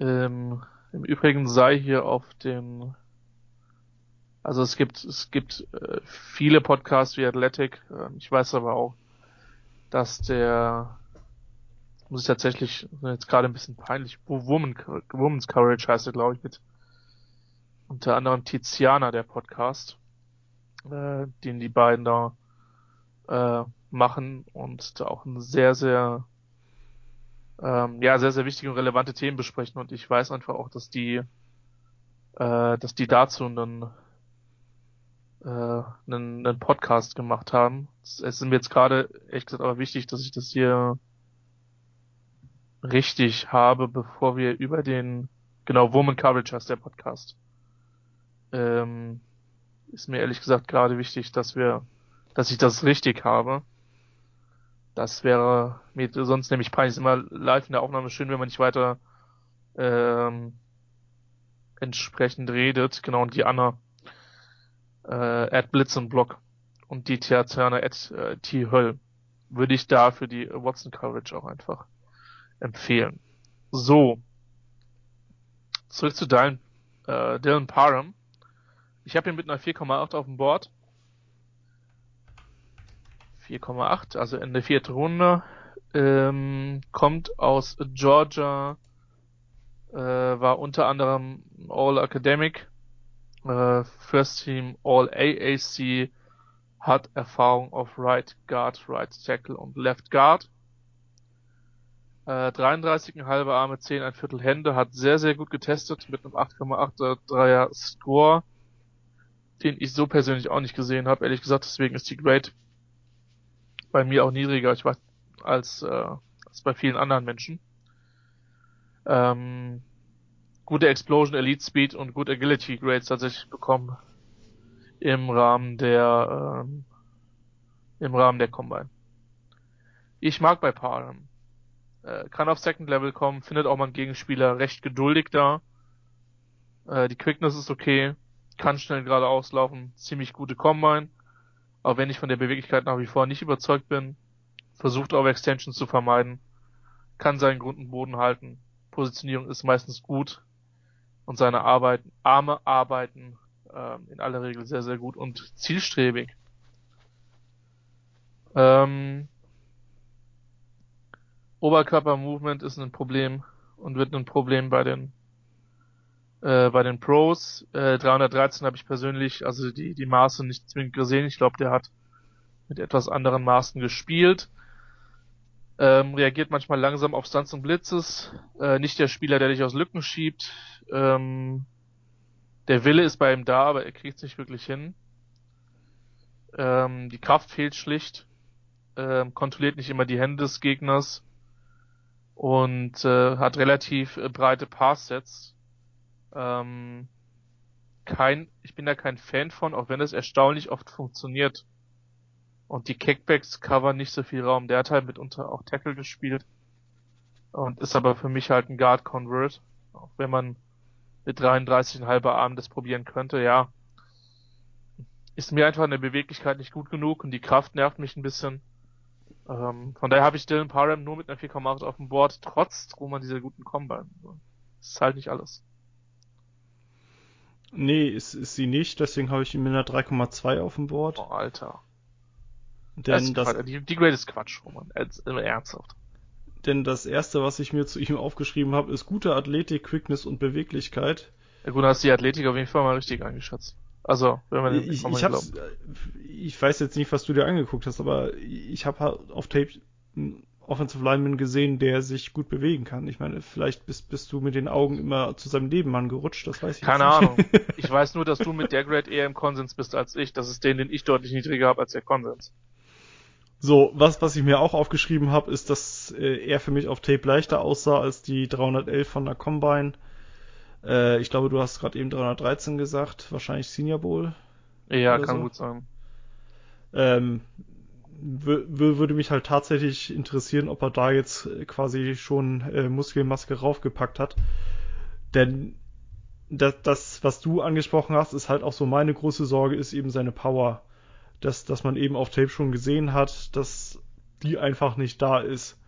Ähm, Im Übrigen sei hier auf dem, also es gibt es gibt äh, viele Podcasts wie Athletic. Äh, ich weiß aber auch, dass der muss ich tatsächlich jetzt gerade ein bisschen peinlich. Woman, Woman's Courage heißt er, glaube ich, mit unter anderem Tiziana der Podcast, äh, den die beiden da äh, machen und da auch ein sehr sehr ähm, ja, sehr, sehr wichtige und relevante Themen besprechen und ich weiß einfach auch, dass die äh, dass die dazu einen, äh, einen, einen Podcast gemacht haben. Es ist mir jetzt gerade, ehrlich gesagt, aber wichtig, dass ich das hier richtig habe, bevor wir über den, genau, Woman Coverage heißt der Podcast. Ähm, ist mir ehrlich gesagt gerade wichtig, dass wir, dass ich das richtig habe. Das wäre mir sonst nämlich peinlich. Immer live in der Aufnahme schön, wenn man nicht weiter ähm, entsprechend redet. Genau, und die Anna äh, at Blitz und die Theaterner at äh, T Höll würde ich da für die Watson Coverage auch einfach empfehlen. So. Zurück zu Dylan, äh, Dylan Parham. Ich habe ihn mit einer 4,8 auf dem Board. 4,8, also in der vierten Runde. Ähm, kommt aus Georgia, äh, war unter anderem All Academic, äh, First Team All AAC, hat Erfahrung auf Right Guard, Right Tackle und Left Guard. Äh, 33,5 Arme, 10 ein Viertel Hände, hat sehr, sehr gut getestet mit einem 8,8er Dreier Score, den ich so persönlich auch nicht gesehen habe. Ehrlich gesagt, deswegen ist die Grade bei mir auch niedriger ich weiß, als, äh, als bei vielen anderen Menschen. Ähm, gute Explosion, Elite Speed und gute Agility Grades tatsächlich bekommen im Rahmen der ähm, im Rahmen der Combine. Ich mag bei Parham äh, kann auf Second Level kommen, findet auch mal einen Gegenspieler recht geduldig da. Äh, die Quickness ist okay, kann schnell geradeaus laufen, ziemlich gute Combine. Auch wenn ich von der Beweglichkeit nach wie vor nicht überzeugt bin, versucht Overextensions zu vermeiden, kann seinen Grund Boden halten, Positionierung ist meistens gut und seine Arbeiten, Arme arbeiten äh, in aller Regel sehr, sehr gut und zielstrebig. Ähm, Oberkörper-Movement ist ein Problem und wird ein Problem bei den äh, bei den Pros. Äh, 313 habe ich persönlich, also die die Maße nicht zwingend gesehen. Ich glaube, der hat mit etwas anderen Maßen gespielt. Ähm, reagiert manchmal langsam auf Stunts und Blitzes. Äh, nicht der Spieler, der dich aus Lücken schiebt. Ähm, der Wille ist bei ihm da, aber er kriegt es nicht wirklich hin. Ähm, die Kraft fehlt schlicht. Ähm, kontrolliert nicht immer die Hände des Gegners und äh, hat relativ äh, breite Passsets. Ähm, kein, ich bin da kein Fan von, auch wenn es erstaunlich oft funktioniert. Und die Kickbacks covern nicht so viel Raum. Der hat halt mitunter auch Tackle gespielt. Und ist aber für mich halt ein Guard Convert. Auch wenn man mit 33,5 Armen das probieren könnte, ja. Ist mir einfach eine Beweglichkeit nicht gut genug und die Kraft nervt mich ein bisschen. Ähm, von daher habe ich Dylan Parham nur mit einer 4,8 auf dem Board, trotz Roman dieser guten Combine. Das ist halt nicht alles. Nee, ist, ist sie nicht, deswegen habe ich ihn mit einer 3,2 auf dem Board. Oh, Alter. Denn das, das die, die Grade ist Quatsch, Roman. Ernsthaft. Denn das erste, was ich mir zu ihm aufgeschrieben habe, ist gute Athletik, Quickness und Beweglichkeit. Ja gut, hast die Athletik auf jeden Fall mal richtig eingeschätzt. Also, wenn man ich, ich, hab's, ich weiß jetzt nicht, was du dir angeguckt hast, aber ich habe halt auf Tape einen Offensive Lineman gesehen, der sich gut bewegen kann. Ich meine, vielleicht bist, bist du mit den Augen immer zu seinem Nebenmann gerutscht, das weiß ich Keine Ahnung. ich weiß nur, dass du mit der Grade eher im Konsens bist als ich. Das ist den, den ich deutlich niedriger habe als der Konsens. So, was, was ich mir auch aufgeschrieben habe, ist, dass äh, er für mich auf Tape leichter aussah als die 311 von der Combine. Äh, ich glaube, du hast gerade eben 313 gesagt, wahrscheinlich Senior Bowl. Ja, kann so. gut sein. Ähm, würde mich halt tatsächlich interessieren, ob er da jetzt quasi schon äh, Muskelmaske raufgepackt hat. Denn das, das, was du angesprochen hast, ist halt auch so meine große Sorge, ist eben seine Power. Dass, dass man eben auf Tape schon gesehen hat, dass die einfach nicht da ist.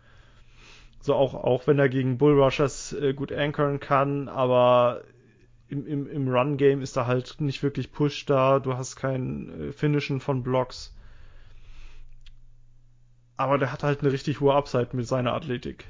So auch, auch wenn er gegen Bullrushers äh, gut ankern kann, aber im, im, im Run-Game ist da halt nicht wirklich Push da, du hast kein äh, Finishen von Blocks. Aber der hat halt eine richtig hohe Upside mit seiner Athletik.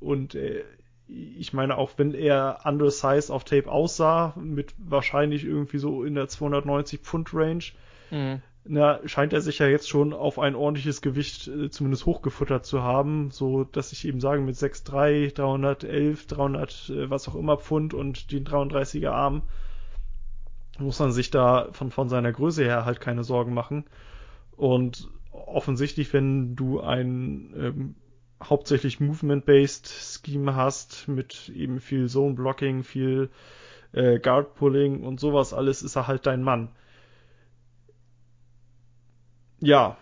Und äh, ich meine, auch wenn er undersized auf Tape aussah, mit wahrscheinlich irgendwie so in der 290 Pfund Range, mhm na, scheint er sich ja jetzt schon auf ein ordentliches Gewicht äh, zumindest hochgefuttert zu haben, so dass ich eben sagen, mit 6,3, 311, 300, äh, was auch immer Pfund und den 33er Arm muss man sich da von, von seiner Größe her halt keine Sorgen machen. Und offensichtlich, wenn du ein ähm, hauptsächlich Movement-based Scheme hast mit eben viel Zone-Blocking, viel äh, Guard-Pulling und sowas alles, ist er halt dein Mann. Ja.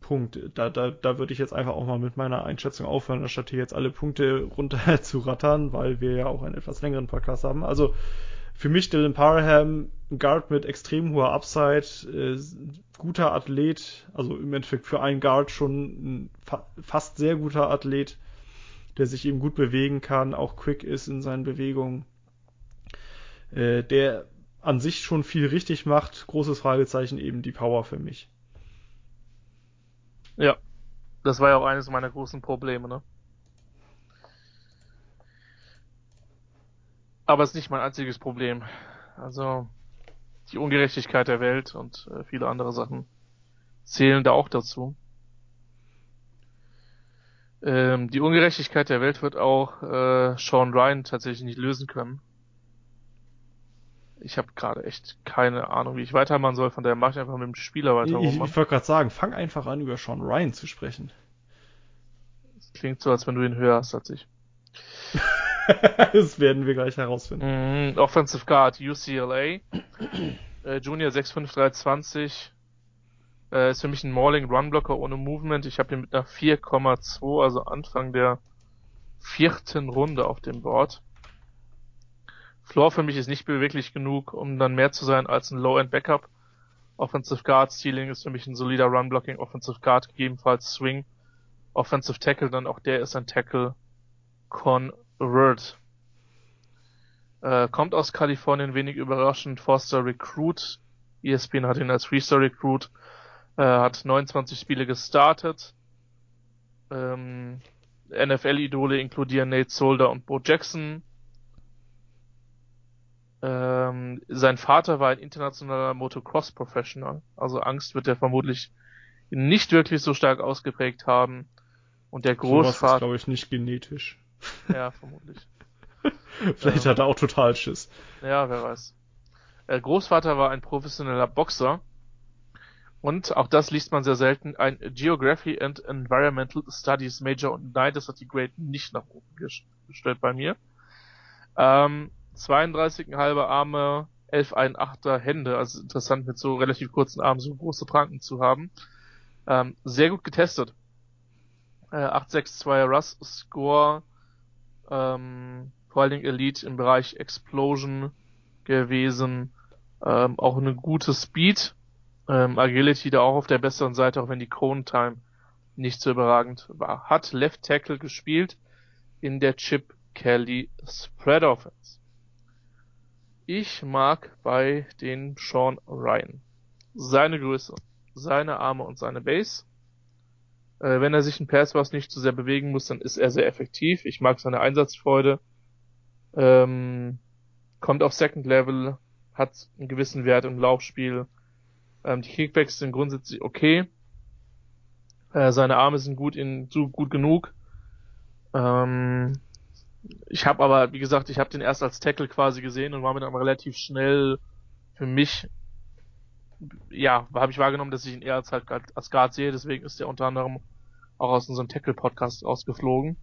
Punkt. Da, da, da würde ich jetzt einfach auch mal mit meiner Einschätzung aufhören, anstatt hier jetzt alle Punkte runter zu rattern, weil wir ja auch einen etwas längeren Podcast haben. Also für mich Dylan Parham, Guard mit extrem hoher Upside, äh, guter Athlet, also im Endeffekt für einen Guard schon ein fa fast sehr guter Athlet, der sich eben gut bewegen kann, auch quick ist in seinen Bewegungen, äh, der an sich schon viel richtig macht. Großes Fragezeichen eben die Power für mich. Ja, das war ja auch eines meiner großen Probleme, ne? Aber es ist nicht mein einziges Problem. Also die Ungerechtigkeit der Welt und äh, viele andere Sachen zählen da auch dazu. Ähm, die Ungerechtigkeit der Welt wird auch äh, Sean Ryan tatsächlich nicht lösen können. Ich habe gerade echt keine Ahnung, wie ich weitermachen soll, von daher mache ich einfach mit dem Spieler weiter. Ich, ich, ich wollte gerade sagen, fang einfach an, über Sean Ryan zu sprechen. Das klingt so, als wenn du ihn höher hast als ich. das werden wir gleich herausfinden. Mm, Offensive Guard, UCLA. äh, Junior 65320. Äh, ist für mich ein Mauling Runblocker ohne Movement. Ich habe ihn mit einer 4,2, also Anfang der vierten Runde auf dem Board. Floor für mich ist nicht beweglich genug, um dann mehr zu sein als ein Low-End Backup. Offensive Guard, Ceiling ist für mich ein solider Run-Blocking, Offensive Guard gegebenenfalls Swing. Offensive Tackle, dann auch der ist ein Tackle Convert. Äh, kommt aus Kalifornien, wenig überraschend, Foster Recruit. ESPN hat ihn als Freestar Recruit. Äh, hat 29 Spiele gestartet. Ähm, NFL-Idole inkludieren Nate Solder und Bo Jackson. Ähm, sein Vater war ein internationaler Motocross-Professional. Also Angst wird er vermutlich nicht wirklich so stark ausgeprägt haben. Und der Großvater. ist, glaube ich, nicht genetisch. Ja, vermutlich. Vielleicht ähm, hat er auch total Schiss. Ja, wer weiß. Der Großvater war ein professioneller Boxer. Und auch das liest man sehr selten. Ein Geography and Environmental Studies Major. Und nein, das hat die Grade nicht nach oben gestellt bei mir. Ähm, 32,5 Arme, 11,1 Hände, also interessant mit so relativ kurzen Armen so große Pranken zu haben. Ähm, sehr gut getestet. Äh, 8,62 Russ Score, ähm, vor allen Dingen Elite im Bereich Explosion gewesen, ähm, auch eine gute Speed, ähm, Agility da auch auf der besseren Seite, auch wenn die Cone Time nicht so überragend war. Hat Left Tackle gespielt in der Chip Kelly Spread Offense. Ich mag bei den Sean Ryan seine Größe, seine Arme und seine Base. Äh, wenn er sich in Pass was nicht zu sehr bewegen muss, dann ist er sehr effektiv. Ich mag seine Einsatzfreude. Ähm, kommt auf Second Level, hat einen gewissen Wert im Laufspiel. Ähm, die Kickbacks sind grundsätzlich okay. Äh, seine Arme sind gut in so gut genug. Ähm, ich habe aber, wie gesagt, ich habe den erst als Tackle quasi gesehen und war mir dann relativ schnell für mich, ja, habe ich wahrgenommen, dass ich ihn eher als halt als Guard sehe, deswegen ist er unter anderem auch aus unserem Tackle-Podcast ausgeflogen.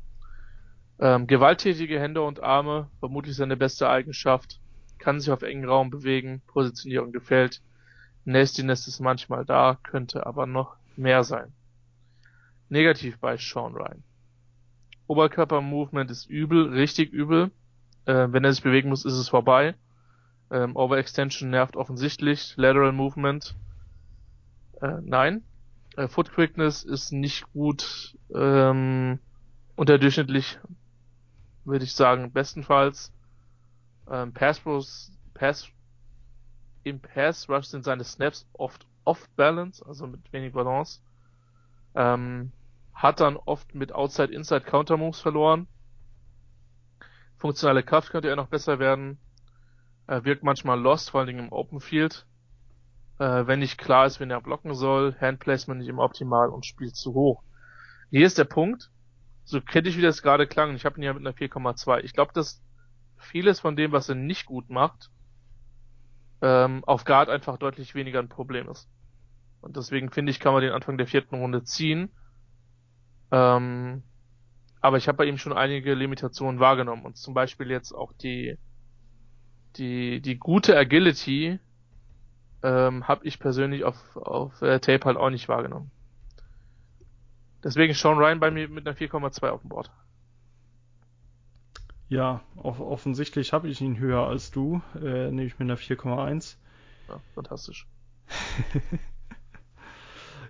Ähm, gewalttätige Hände und Arme, vermutlich seine beste Eigenschaft, kann sich auf engen Raum bewegen, Positionierung gefällt. Nastiness ist manchmal da, könnte aber noch mehr sein. Negativ bei Sean Ryan. Oberkörper-Movement ist übel, richtig übel. Äh, wenn er sich bewegen muss, ist es vorbei. Ähm, Overextension nervt offensichtlich. Lateral Movement, äh, nein. Äh, Foot Quickness ist nicht gut. Ähm, unterdurchschnittlich, würde ich sagen, bestenfalls. Ähm, Pass Pros, Pass, im Pass Rush sind seine Snaps oft off Balance, also mit wenig Balance. Ähm, hat dann oft mit Outside-Inside-Counter-Moves verloren. Funktionale Kraft könnte er noch besser werden. Er wirkt manchmal lost, vor allen Dingen im Open Field. Äh, wenn nicht klar ist, wen er blocken soll, Handplacement nicht immer optimal und spielt zu hoch. Hier ist der Punkt, so kritisch wie das gerade klang, ich habe ihn ja mit einer 4,2. Ich glaube, dass vieles von dem, was er nicht gut macht, ähm, auf Guard einfach deutlich weniger ein Problem ist. Und deswegen finde ich, kann man den Anfang der vierten Runde ziehen. Ähm, aber ich habe bei ihm schon einige Limitationen wahrgenommen und zum Beispiel jetzt auch die die die gute Agility ähm, habe ich persönlich auf auf äh, Tape halt auch nicht wahrgenommen. Deswegen Sean Ryan bei mir mit einer 4,2 auf dem Board. Ja, offensichtlich habe ich ihn höher als du, äh, nehme ich mit einer 4,1. Ja, fantastisch.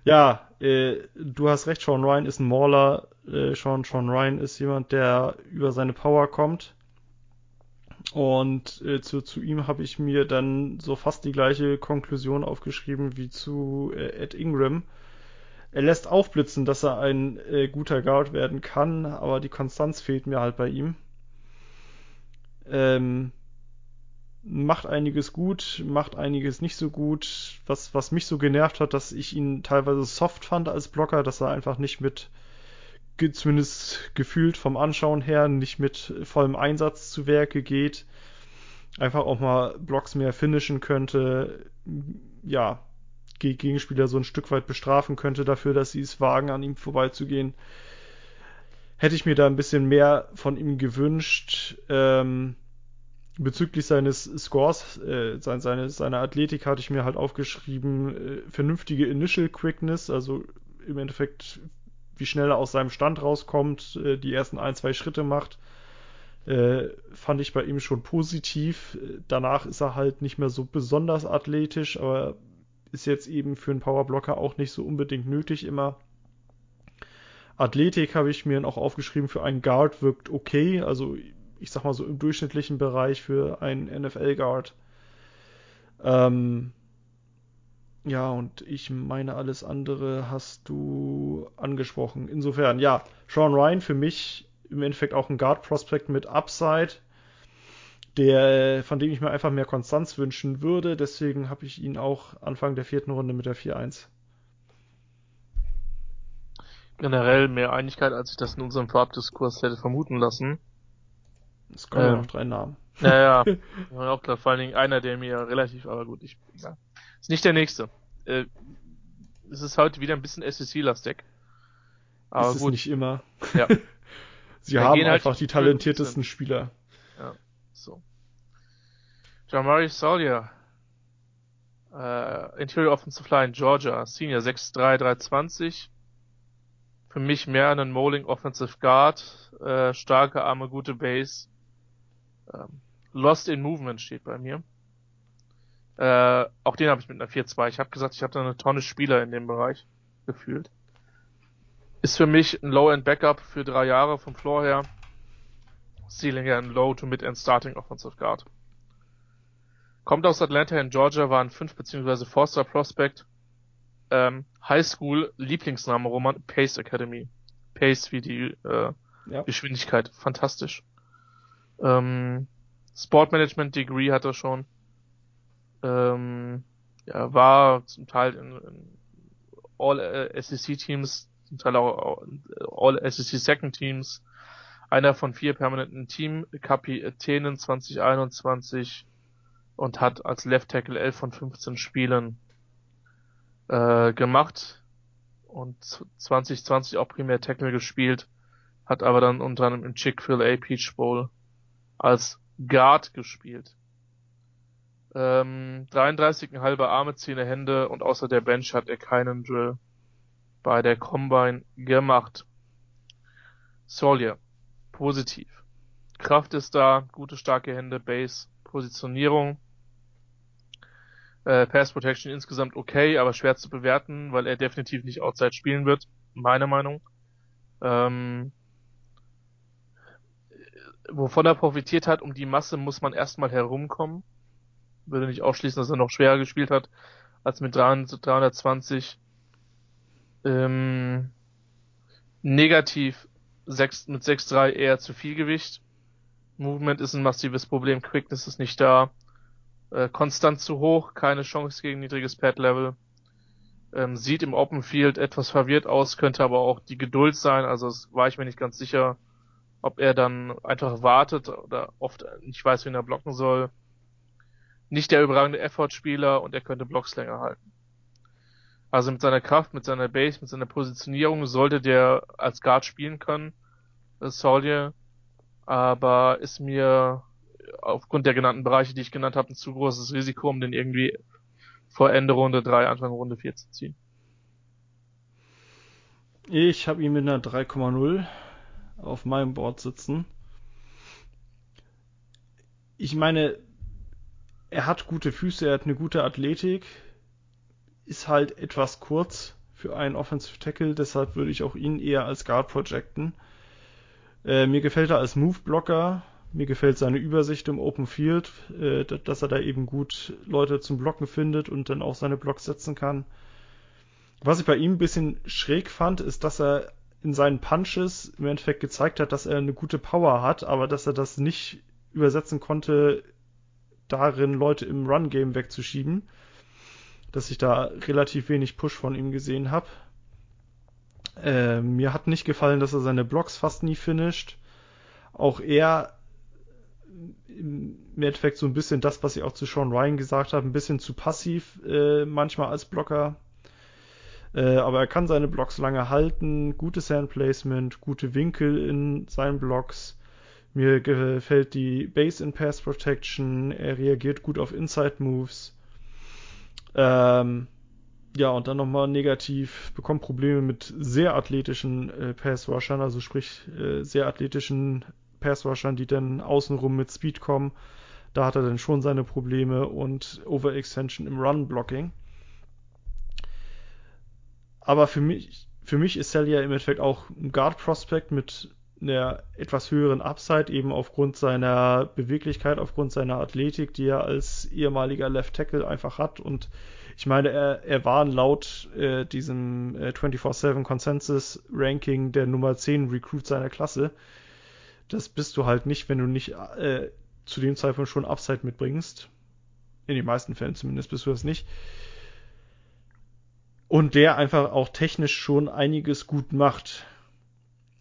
ja, äh, du hast recht, Sean Ryan ist ein Mauler. Äh, Sean, Sean Ryan ist jemand, der über seine Power kommt. Und äh, zu, zu ihm habe ich mir dann so fast die gleiche Konklusion aufgeschrieben wie zu äh, Ed Ingram. Er lässt aufblitzen, dass er ein äh, guter Guard werden kann, aber die Konstanz fehlt mir halt bei ihm. Ähm, macht einiges gut, macht einiges nicht so gut. Was, was mich so genervt hat, dass ich ihn teilweise soft fand als Blocker, dass er einfach nicht mit, zumindest gefühlt vom Anschauen her, nicht mit vollem Einsatz zu Werke geht. Einfach auch mal Blocks mehr finishen könnte. Ja, Gegenspieler so ein Stück weit bestrafen könnte dafür, dass sie es wagen, an ihm vorbeizugehen hätte ich mir da ein bisschen mehr von ihm gewünscht. Ähm, bezüglich seines Scores, äh, seine, seine, seine Athletik hatte ich mir halt aufgeschrieben, äh, vernünftige Initial Quickness, also im Endeffekt, wie schnell er aus seinem Stand rauskommt, äh, die ersten ein, zwei Schritte macht, äh, fand ich bei ihm schon positiv. Danach ist er halt nicht mehr so besonders athletisch, aber ist jetzt eben für einen Powerblocker auch nicht so unbedingt nötig immer. Athletik habe ich mir noch aufgeschrieben für einen Guard wirkt okay, also ich sag mal so im durchschnittlichen Bereich für einen NFL-Guard. Ähm, ja, und ich meine, alles andere hast du angesprochen. Insofern, ja, Sean Ryan für mich im Endeffekt auch ein Guard-Prospect mit Upside, der, von dem ich mir einfach mehr Konstanz wünschen würde. Deswegen habe ich ihn auch Anfang der vierten Runde mit der 4-1 generell mehr Einigkeit, als ich das in unserem Farbdiskurs hätte vermuten lassen. Es kommen ähm, ja noch drei Namen. Ja, ja. auch klar. Vor allen Dingen einer, der mir relativ, aber gut, ich, ja. Ist nicht der nächste. Äh, es ist heute wieder ein bisschen SEC-lastig. Aber ist es gut. nicht immer. Ja. Sie da haben halt einfach halt die talentiertesten Spieler. Ja, so. Jamari Sawyer. Äh, Interior Offensive Line, Georgia, Senior 6'3", 320 für mich mehr einen Moling Offensive Guard, äh, starke Arme, gute Base. Ähm, Lost in Movement steht bei mir. Äh, auch den habe ich mit einer 4-2. Ich habe gesagt, ich habe da eine Tonne Spieler in dem Bereich gefühlt. Ist für mich ein Low-End Backup für drei Jahre vom Floor her. Ceiling ja ein Low to Mid-End Starting Offensive Guard. Kommt aus Atlanta in Georgia, war ein 5 bzw. 4-Star Prospect ähm, Highschool Lieblingsname Roman Pace Academy. Pace wie die äh, ja. Geschwindigkeit, fantastisch. Ähm, Sportmanagement Degree hat er schon. Ähm, ja, war zum Teil in, in All äh, SEC Teams, zum Teil auch All SEC Second Teams. Einer von vier permanenten Teamkapitänen 2021 und hat als Left Tackle 11 von 15 Spielen äh, gemacht und 2020 auch primär Tackle gespielt, hat aber dann unter anderem im Chick-fil-A Peach Bowl als Guard gespielt. Ähm, 33,5 Arme, 10 Hände und außer der Bench hat er keinen Drill bei der Combine gemacht. Solier, positiv. Kraft ist da, gute starke Hände, Base, Positionierung, äh, Pass Protection insgesamt okay, aber schwer zu bewerten, weil er definitiv nicht Outside spielen wird, meine Meinung. Ähm, wovon er profitiert hat, um die Masse muss man erstmal herumkommen. Würde nicht ausschließen, dass er noch schwerer gespielt hat als mit 320. Ähm, negativ 6, mit 6-3 eher zu viel Gewicht. Movement ist ein massives Problem, Quickness ist nicht da. Äh, konstant zu hoch, keine Chance gegen niedriges Pad-Level. Ähm, sieht im Open Field etwas verwirrt aus, könnte aber auch die Geduld sein. Also es war ich mir nicht ganz sicher, ob er dann einfach wartet oder oft nicht weiß, wen er blocken soll. nicht der überragende Effort-Spieler und er könnte Blocks länger halten. Also mit seiner Kraft, mit seiner Base, mit seiner Positionierung sollte der als Guard spielen können, Soldier, aber ist mir aufgrund der genannten Bereiche, die ich genannt habe, ein zu großes Risiko, um den irgendwie vor Ende Runde 3, Anfang Runde 4 zu ziehen. Ich habe ihn mit einer 3,0 auf meinem Board sitzen. Ich meine, er hat gute Füße, er hat eine gute Athletik, ist halt etwas kurz für einen Offensive Tackle, deshalb würde ich auch ihn eher als Guard projecten. Äh, mir gefällt er als Move-Blocker, mir gefällt seine Übersicht im Open Field, äh, dass er da eben gut Leute zum Blocken findet und dann auch seine Blocks setzen kann. Was ich bei ihm ein bisschen schräg fand, ist, dass er in seinen Punches im Endeffekt gezeigt hat, dass er eine gute Power hat, aber dass er das nicht übersetzen konnte, darin Leute im Run-Game wegzuschieben. Dass ich da relativ wenig Push von ihm gesehen habe. Äh, mir hat nicht gefallen, dass er seine Blocks fast nie finisht. Auch er im Endeffekt so ein bisschen das, was ich auch zu Sean Ryan gesagt habe, ein bisschen zu passiv äh, manchmal als Blocker. Äh, aber er kann seine Blocks lange halten, gutes Handplacement, gute Winkel in seinen Blocks. Mir gefällt die Base in Pass Protection, er reagiert gut auf Inside Moves. Ähm, ja, und dann nochmal negativ, bekommt Probleme mit sehr athletischen äh, Pass-Rushern, also sprich äh, sehr athletischen Pass-Rushern, die dann außenrum mit Speed kommen. Da hat er dann schon seine Probleme und Overextension im Run-Blocking. Aber für mich, für mich ist Sally ja im Endeffekt auch ein Guard-Prospect mit einer etwas höheren Upside, eben aufgrund seiner Beweglichkeit, aufgrund seiner Athletik, die er als ehemaliger Left Tackle einfach hat. Und ich meine, er, er war laut äh, diesem äh, 24-7 Consensus Ranking der Nummer 10 Recruit seiner Klasse. Das bist du halt nicht, wenn du nicht äh, zu dem Zeitpunkt schon Upside mitbringst. In den meisten Fällen zumindest bist du das nicht. Und der einfach auch technisch schon einiges gut macht.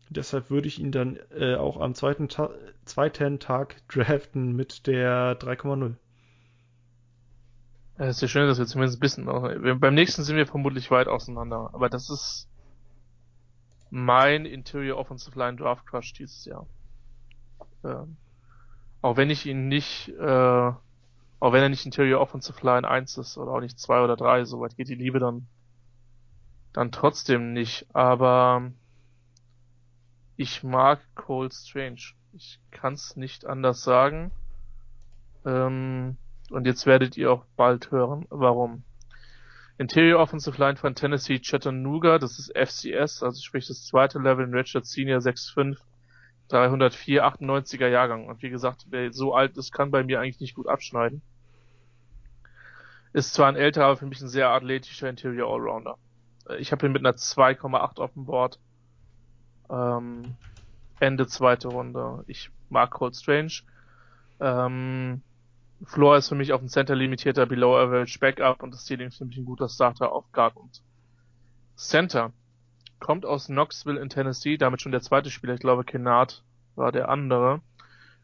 Deshalb würde ich ihn dann äh, auch am zweiten, Ta zweiten Tag draften mit der 3,0. Es ist ja schön, dass wir zumindest ein bisschen noch. Beim nächsten sind wir vermutlich weit auseinander. Aber das ist mein Interior Offensive Line Draft Crush dieses Jahr. Ähm, auch wenn ich ihn nicht, äh, auch wenn er nicht Interior Offensive Line 1 ist oder auch nicht 2 oder 3, soweit geht die Liebe dann, dann trotzdem nicht. Aber ich mag Cole Strange. Ich kann es nicht anders sagen. Ähm, und jetzt werdet ihr auch bald hören, warum. Interior Offensive Line von Tennessee Chattanooga, das ist FCS, also sprich das zweite Level in Richard Senior 6'5, 304, 98er Jahrgang. Und wie gesagt, wer so alt ist, kann bei mir eigentlich nicht gut abschneiden. Ist zwar ein älterer, aber für mich ein sehr athletischer Interior Allrounder. Ich habe ihn mit einer 2,8 auf dem Board. Ähm, Ende zweite Runde. Ich mag Cold Strange. Ähm, Floor ist für mich auf dem Center limitierter Below Average Backup und das Ceiling ist für mich ein guter Starter auf Guard und Center. Kommt aus Knoxville in Tennessee, damit schon der zweite Spieler, ich glaube Kennard war der andere.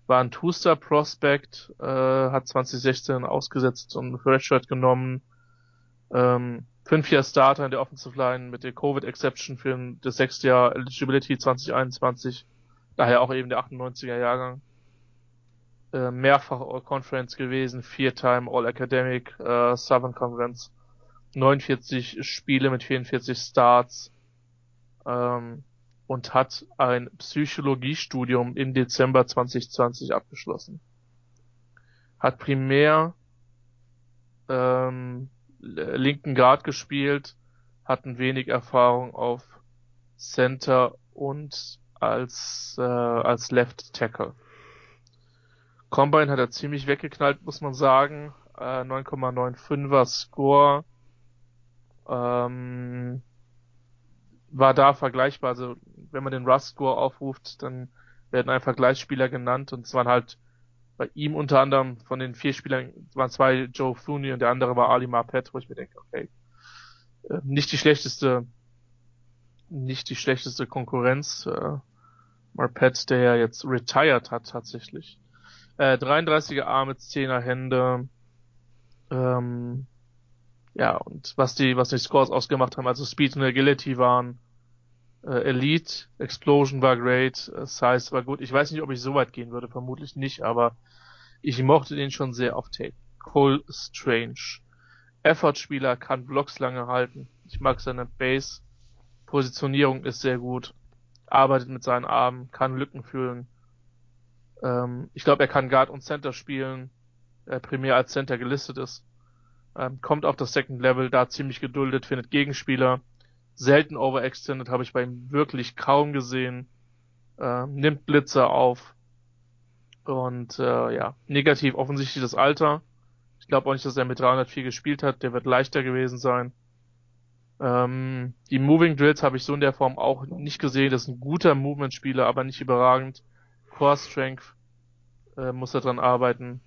War ein Two-Star Prospect, äh, hat 2016 ausgesetzt und Redshirt genommen. Ähm, fünf Jahre Starter in der Offensive Line mit der Covid Exception für das sechste Jahr Eligibility 2021. Daher auch eben der 98er Jahrgang. Äh, mehrfach All Conference gewesen, Vier-Time All Academic, äh, Southern Conference. 49 Spiele mit 44 Starts. Ähm, und hat ein Psychologiestudium im Dezember 2020 abgeschlossen. Hat primär ähm, linken Guard gespielt, hatten wenig Erfahrung auf Center und als, äh, als Left Tackle. Combine hat er ziemlich weggeknallt, muss man sagen. Äh, 9,95er Score. Ähm, war da vergleichbar. Also wenn man den Rust-Score aufruft, dann werden einfach Gleichspieler genannt und es waren halt bei ihm unter anderem von den vier Spielern waren zwei Joe Flooney und der andere war Ali Marpet, wo ich mir denke, okay, äh, nicht die schlechteste, nicht die schlechteste Konkurrenz. Äh, Marpet, der ja jetzt retired hat tatsächlich. Äh, 33er Arme, 10er Hände, Ähm, ja, und was die, was die Scores ausgemacht haben, also Speed und Agility waren Elite, Explosion war great, äh, Size war gut. Ich weiß nicht, ob ich so weit gehen würde, vermutlich nicht, aber ich mochte den schon sehr auf Tape. Cole Strange. Effort-Spieler, kann Blocks lange halten. Ich mag seine Base. Positionierung ist sehr gut. Arbeitet mit seinen Armen, kann Lücken fühlen. Ähm, ich glaube, er kann Guard und Center spielen, äh, primär als Center gelistet ist. Ähm, kommt auf das Second Level, da ziemlich geduldet, findet Gegenspieler. Selten overextended, habe ich bei ihm wirklich kaum gesehen. Äh, nimmt Blitzer auf. Und äh, ja, negativ offensichtlich das Alter. Ich glaube auch nicht, dass er mit 304 gespielt hat. Der wird leichter gewesen sein. Ähm, die Moving Drills habe ich so in der Form auch nicht gesehen. Das ist ein guter Movement-Spieler, aber nicht überragend. Core Strength äh, muss er dran arbeiten.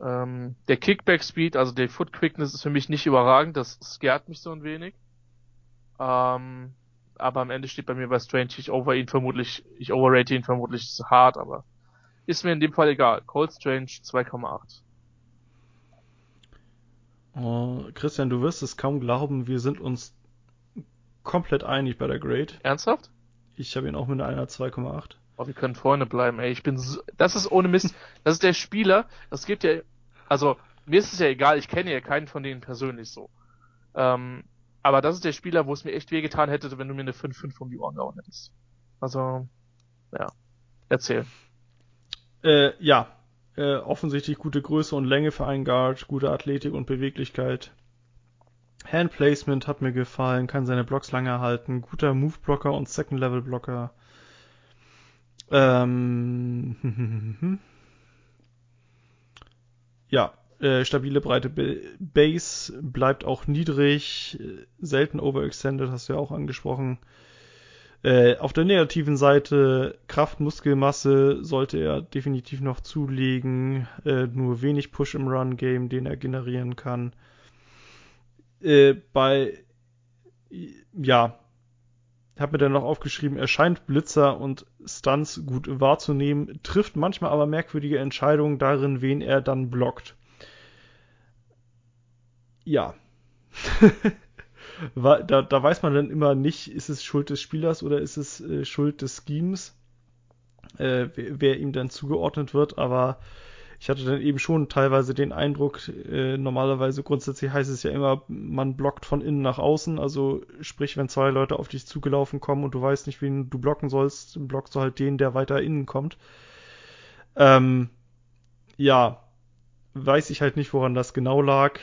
Ähm, der Kickback Speed, also der Foot Quickness ist für mich nicht überragend. Das scared mich so ein wenig. Ähm, aber am Ende steht bei mir bei Strange, ich over ihn vermutlich, ich overrate ihn vermutlich hart, aber ist mir in dem Fall egal. Cold Strange 2,8. Oh, Christian, du wirst es kaum glauben, wir sind uns komplett einig bei der Grade. Ernsthaft? Ich habe ihn auch mit einer 2,8. Oh, wir können Freunde bleiben, ey. Ich bin so, das ist ohne Mist. Das ist der Spieler, das gibt ja, also, mir ist es ja egal, ich kenne ja keinen von denen persönlich so. Ähm, aber das ist der Spieler, wo es mir echt wehgetan hätte, wenn du mir eine 5-5 um die Ohren gehauen hättest. Also, ja. Erzähl. Äh, ja, äh, offensichtlich gute Größe und Länge für einen Guard, gute Athletik und Beweglichkeit. Hand Placement hat mir gefallen, kann seine Blocks lange halten, guter Move Blocker und Second Level Blocker. Ähm, ja, äh, stabile breite Base bleibt auch niedrig, selten overextended, hast du ja auch angesprochen. Äh, auf der negativen Seite Kraft, Muskelmasse sollte er definitiv noch zulegen. Äh, nur wenig Push im Run-Game, den er generieren kann. Bei, ja, habe mir dann noch aufgeschrieben, er scheint Blitzer und Stunts gut wahrzunehmen, trifft manchmal aber merkwürdige Entscheidungen darin, wen er dann blockt. Ja. da, da weiß man dann immer nicht, ist es Schuld des Spielers oder ist es äh, Schuld des Schemes, äh, wer, wer, ihm dann zugeordnet wird, aber ich hatte dann eben schon teilweise den Eindruck, äh, normalerweise grundsätzlich heißt es ja immer, man blockt von innen nach außen, also sprich, wenn zwei Leute auf dich zugelaufen kommen und du weißt nicht, wen du blocken sollst, blockst du halt den, der weiter innen kommt. Ähm, ja, weiß ich halt nicht, woran das genau lag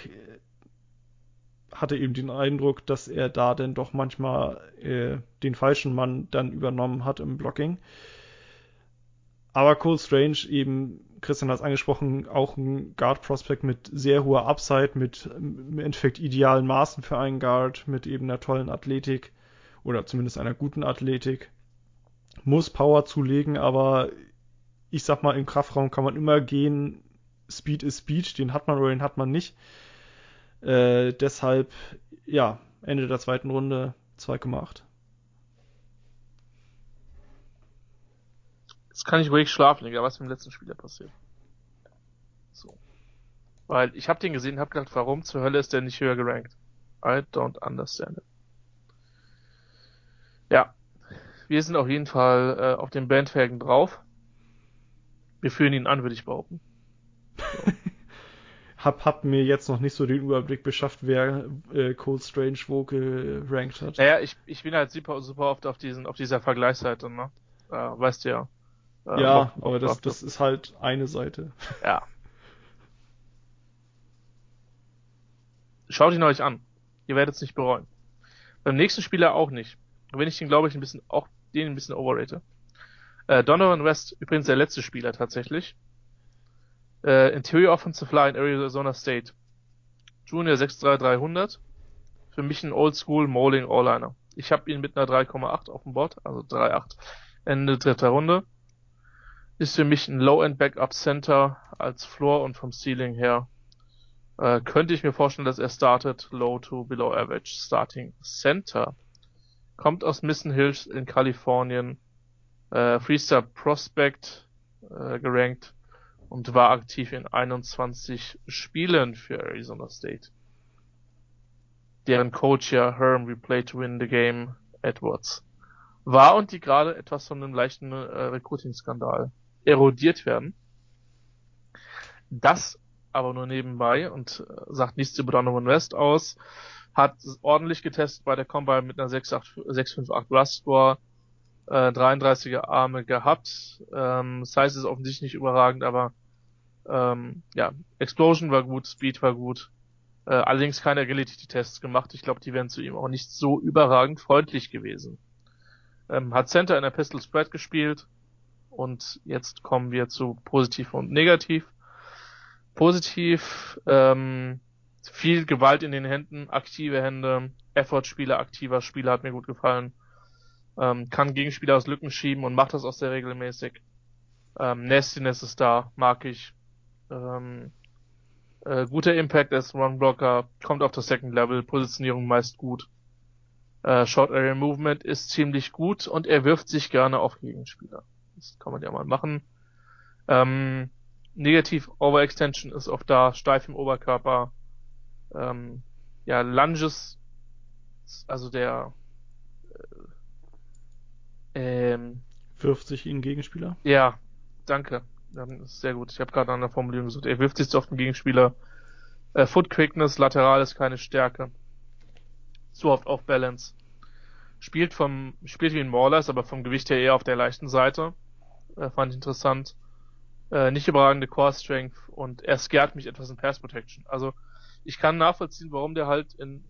hatte eben den Eindruck, dass er da denn doch manchmal äh, den falschen Mann dann übernommen hat im Blocking. Aber Cole Strange eben, Christian hat es angesprochen, auch ein Guard-Prospect mit sehr hoher Upside, mit im Endeffekt idealen Maßen für einen Guard, mit eben einer tollen Athletik oder zumindest einer guten Athletik. Muss Power zulegen, aber ich sag mal, im Kraftraum kann man immer gehen. Speed ist Speed, den hat man oder den hat man nicht. Äh, deshalb, ja, Ende der zweiten Runde 2,8. Jetzt kann ich ruhig schlafen, egal was mit dem letzten Spieler passiert. So. Weil ich habe den gesehen und habe gedacht, warum zur Hölle ist der nicht höher gerankt? I don't understand it. Ja, wir sind auf jeden Fall äh, auf den Bandwagen drauf. Wir führen ihn an, würde ich behaupten. So. hab, hab mir jetzt noch nicht so den Überblick beschafft, wer äh, Cold Strange wo gerankt hat. Naja, ich, ich bin halt super, super oft auf diesen, auf dieser Vergleichsseite, ne? Äh, weißt du ja. Äh, ja, auf, aber auf, das, das ist halt eine Seite. Ja. Schaut ihn euch an. Ihr werdet es nicht bereuen. Beim nächsten Spieler auch nicht. Wenn ich den, glaube ich, ein bisschen, auch den ein bisschen overrate. Äh, Donovan West, übrigens der letzte Spieler tatsächlich. Äh, Interior Offensive Line Arizona State. Junior 63300. Für mich ein Oldschool Mauling All-Liner. Ich habe ihn mit einer 3,8 auf dem Board, also 3,8. Ende dritter Runde. Ist für mich ein Low-End Backup Center als Floor und vom Ceiling her. Äh, könnte ich mir vorstellen, dass er startet Low to Below Average Starting Center. Kommt aus Mission Hills in Kalifornien. Äh, Freestar Prospect äh, gerankt und war aktiv in 21 Spielen für Arizona State. Deren Coach ja Herm We Play to Win the Game Edwards war und die gerade etwas von einem leichten äh, Recruiting-Skandal erodiert werden. Das aber nur nebenbei und äh, sagt nichts über Donovan West aus. Hat ordentlich getestet bei der Combine mit einer 658 Rust Score, äh, 33er Arme gehabt. Ähm, Size ist offensichtlich nicht überragend, aber ähm, ja, Explosion war gut, Speed war gut. Äh, allerdings keine Agility-Tests gemacht. Ich glaube, die wären zu ihm auch nicht so überragend freundlich gewesen. Ähm, hat Center in der Pistol Spread gespielt. Und jetzt kommen wir zu positiv und negativ. Positiv, ähm, viel Gewalt in den Händen, aktive Hände, Effort-Spieler, aktiver Spieler hat mir gut gefallen. Ähm, kann Gegenspieler aus Lücken schieben und macht das auch sehr regelmäßig. Ähm, Nastiness ist da, mag ich. Ähm, äh, guter Impact als Run-Blocker, kommt auf das Second Level, Positionierung meist gut. Äh, Short Area Movement ist ziemlich gut und er wirft sich gerne auf Gegenspieler. Das kann man ja mal machen. Ähm, negativ Overextension ist oft da, steif im Oberkörper. Ähm, ja, Lunges, also der äh, ähm, wirft sich in Gegenspieler? Ja, danke. Sehr gut. Ich habe gerade an der Formulierung gesucht. Er wirft sich zu oft den Gegenspieler. Äh, Foot Quickness, lateral ist keine Stärke. Zu oft off Balance. Spielt vom, spielt wie ein Mauler, ist aber vom Gewicht her eher auf der leichten Seite. Äh, fand ich interessant. Äh, nicht überragende Core Strength und er scared mich etwas in Pass Protection. Also ich kann nachvollziehen, warum der halt in,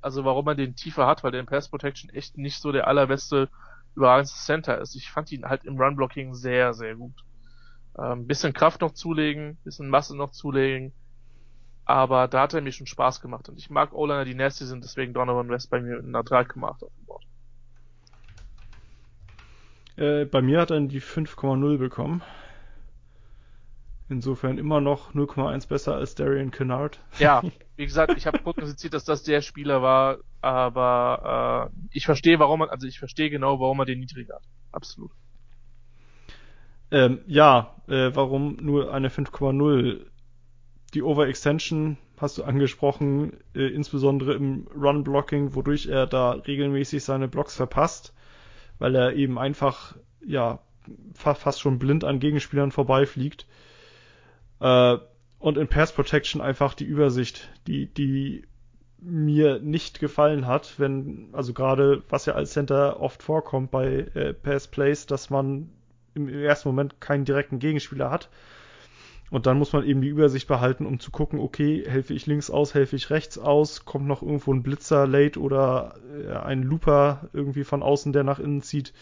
also warum er den tiefer hat, weil der in Pass Protection echt nicht so der allerbeste, überragendste Center ist. Ich fand ihn halt im Run Blocking sehr, sehr gut. Ähm, bisschen Kraft noch zulegen, bisschen Masse noch zulegen. Aber da hat er mir schon Spaß gemacht. Und ich mag O-Liner, die nasty sind, deswegen Donovan West bei mir in einer 3,8 auf dem Board. Äh, bei mir hat er die 5,0 bekommen. Insofern immer noch 0,1 besser als Darian Kennard. Ja, wie gesagt, ich habe prognostiziert, dass das der Spieler war, aber äh, ich verstehe, warum man, also ich verstehe genau, warum er den niedriger hat. Absolut. Ähm, ja, äh, warum nur eine 5,0? Die Overextension hast du angesprochen, äh, insbesondere im Run-Blocking, wodurch er da regelmäßig seine Blocks verpasst, weil er eben einfach, ja, fa fast schon blind an Gegenspielern vorbeifliegt. Äh, und in Pass Protection einfach die Übersicht, die, die mir nicht gefallen hat, wenn, also gerade, was ja als Center oft vorkommt bei äh, Pass Plays, dass man im ersten Moment keinen direkten Gegenspieler hat. Und dann muss man eben die Übersicht behalten, um zu gucken, okay, helfe ich links aus, helfe ich rechts aus, kommt noch irgendwo ein Blitzer late oder äh, ein Looper irgendwie von außen, der nach innen zieht.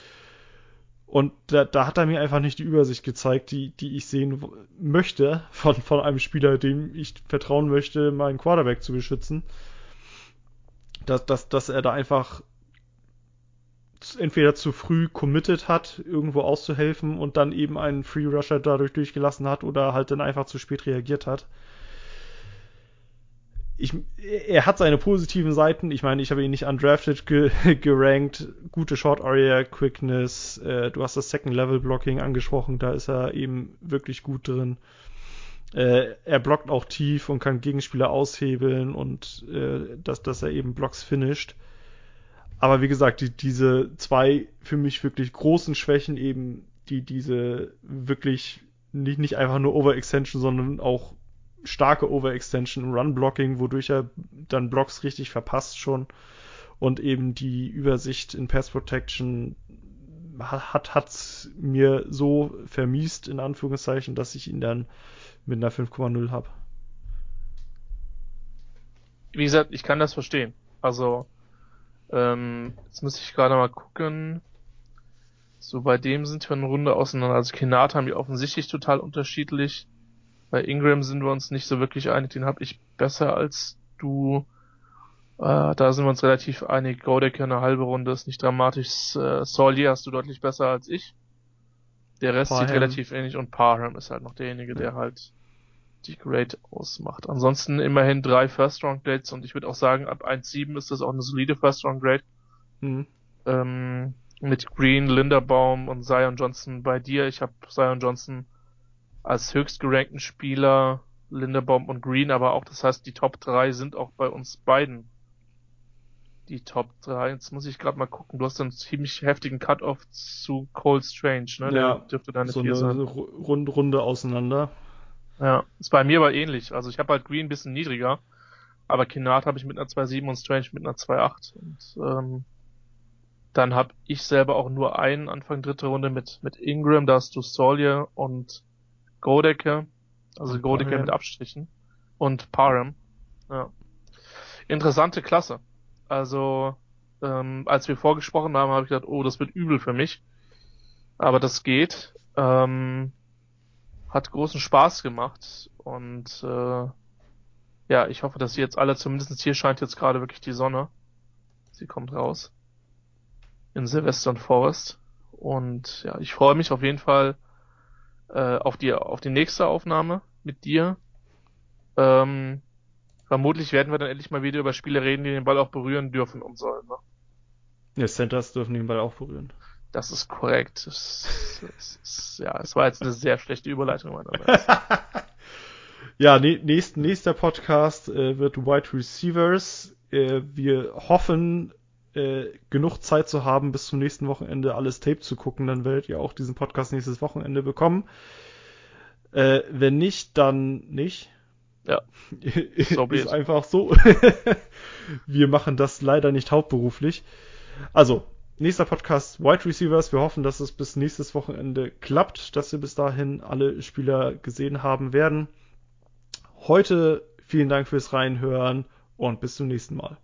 Und da, da hat er mir einfach nicht die Übersicht gezeigt, die, die ich sehen möchte von, von einem Spieler, dem ich vertrauen möchte, meinen Quarterback zu beschützen. Dass, dass, dass er da einfach entweder zu früh committed hat, irgendwo auszuhelfen und dann eben einen Free Rusher dadurch durchgelassen hat oder halt dann einfach zu spät reagiert hat. Ich, er hat seine positiven Seiten. Ich meine, ich habe ihn nicht undrafted ge gerankt. Gute Short Area Quickness. Äh, du hast das Second Level Blocking angesprochen. Da ist er eben wirklich gut drin. Äh, er blockt auch tief und kann Gegenspieler aushebeln und äh, dass, dass er eben Blocks finisht. Aber wie gesagt, die, diese zwei für mich wirklich großen Schwächen eben, die diese wirklich nicht, nicht einfach nur Overextension, sondern auch starke Overextension Run-Blocking, wodurch er dann Blocks richtig verpasst schon und eben die Übersicht in Pass Protection hat hat's mir so vermiest in Anführungszeichen, dass ich ihn dann mit einer 5,0 habe. Wie gesagt, ich kann das verstehen. Also ähm, jetzt muss ich gerade mal gucken. So, bei dem sind wir eine Runde auseinander. Also Kenat haben wir offensichtlich total unterschiedlich. Bei Ingram sind wir uns nicht so wirklich einig. Den habe ich besser als du. Äh, da sind wir uns relativ einig. Godecker eine halbe Runde ist nicht dramatisch. Äh, Sawley hast du deutlich besser als ich. Der Rest Parham. sieht relativ ähnlich und Parham ist halt noch derjenige, der halt die Grade ausmacht. Ansonsten immerhin drei First Round Grades und ich würde auch sagen, ab 1.7 ist das auch eine solide First Round Grade. Mhm. Ähm, mit Green, Linderbaum und Zion Johnson bei dir. Ich habe Zion Johnson als höchstgerankten Spieler Linderbaum und Green, aber auch, das heißt, die Top 3 sind auch bei uns beiden. Die Top 3, jetzt muss ich gerade mal gucken, du hast einen ziemlich heftigen Cut-Off zu Cole Strange, ne? Der ja, dürfte deine so eine. Runde, Runde auseinander. Ja, ist bei mir aber ähnlich. Also ich habe halt Green ein bisschen niedriger, aber Kennard habe ich mit einer 2.7 und Strange mit einer 2.8. Und ähm, dann habe ich selber auch nur einen Anfang dritte Runde mit, mit Ingram, da hast du Solier und Godecke. Also Godecke mit Abstrichen. Und Parham. Ja. Interessante Klasse. Also, ähm, als wir vorgesprochen haben, habe ich gedacht, oh, das wird übel für mich. Aber das geht. Ähm, hat großen Spaß gemacht. Und äh, ja, ich hoffe, dass sie jetzt alle, zumindest hier scheint jetzt gerade wirklich die Sonne. Sie kommt raus. In Silvestern Forest. Und ja, ich freue mich auf jeden Fall äh, auf die auf die nächste Aufnahme mit dir. Ähm, vermutlich werden wir dann endlich mal wieder über Spiele reden, die den Ball auch berühren dürfen und sollen. Ne? Ja, Centers dürfen den Ball auch berühren. Das ist korrekt. Das, das, das, ja, es war jetzt eine sehr schlechte Überleitung meinerseits. ja, nächst, nächster Podcast äh, wird Wide Receivers. Äh, wir hoffen, äh, genug Zeit zu haben, bis zum nächsten Wochenende alles Tape zu gucken. Dann werdet ihr auch diesen Podcast nächstes Wochenende bekommen. Äh, wenn nicht, dann nicht. Ja. Ist einfach so. wir machen das leider nicht hauptberuflich. Also, nächster Podcast Wide Receivers. Wir hoffen, dass es bis nächstes Wochenende klappt, dass wir bis dahin alle Spieler gesehen haben werden. Heute vielen Dank fürs Reinhören und bis zum nächsten Mal.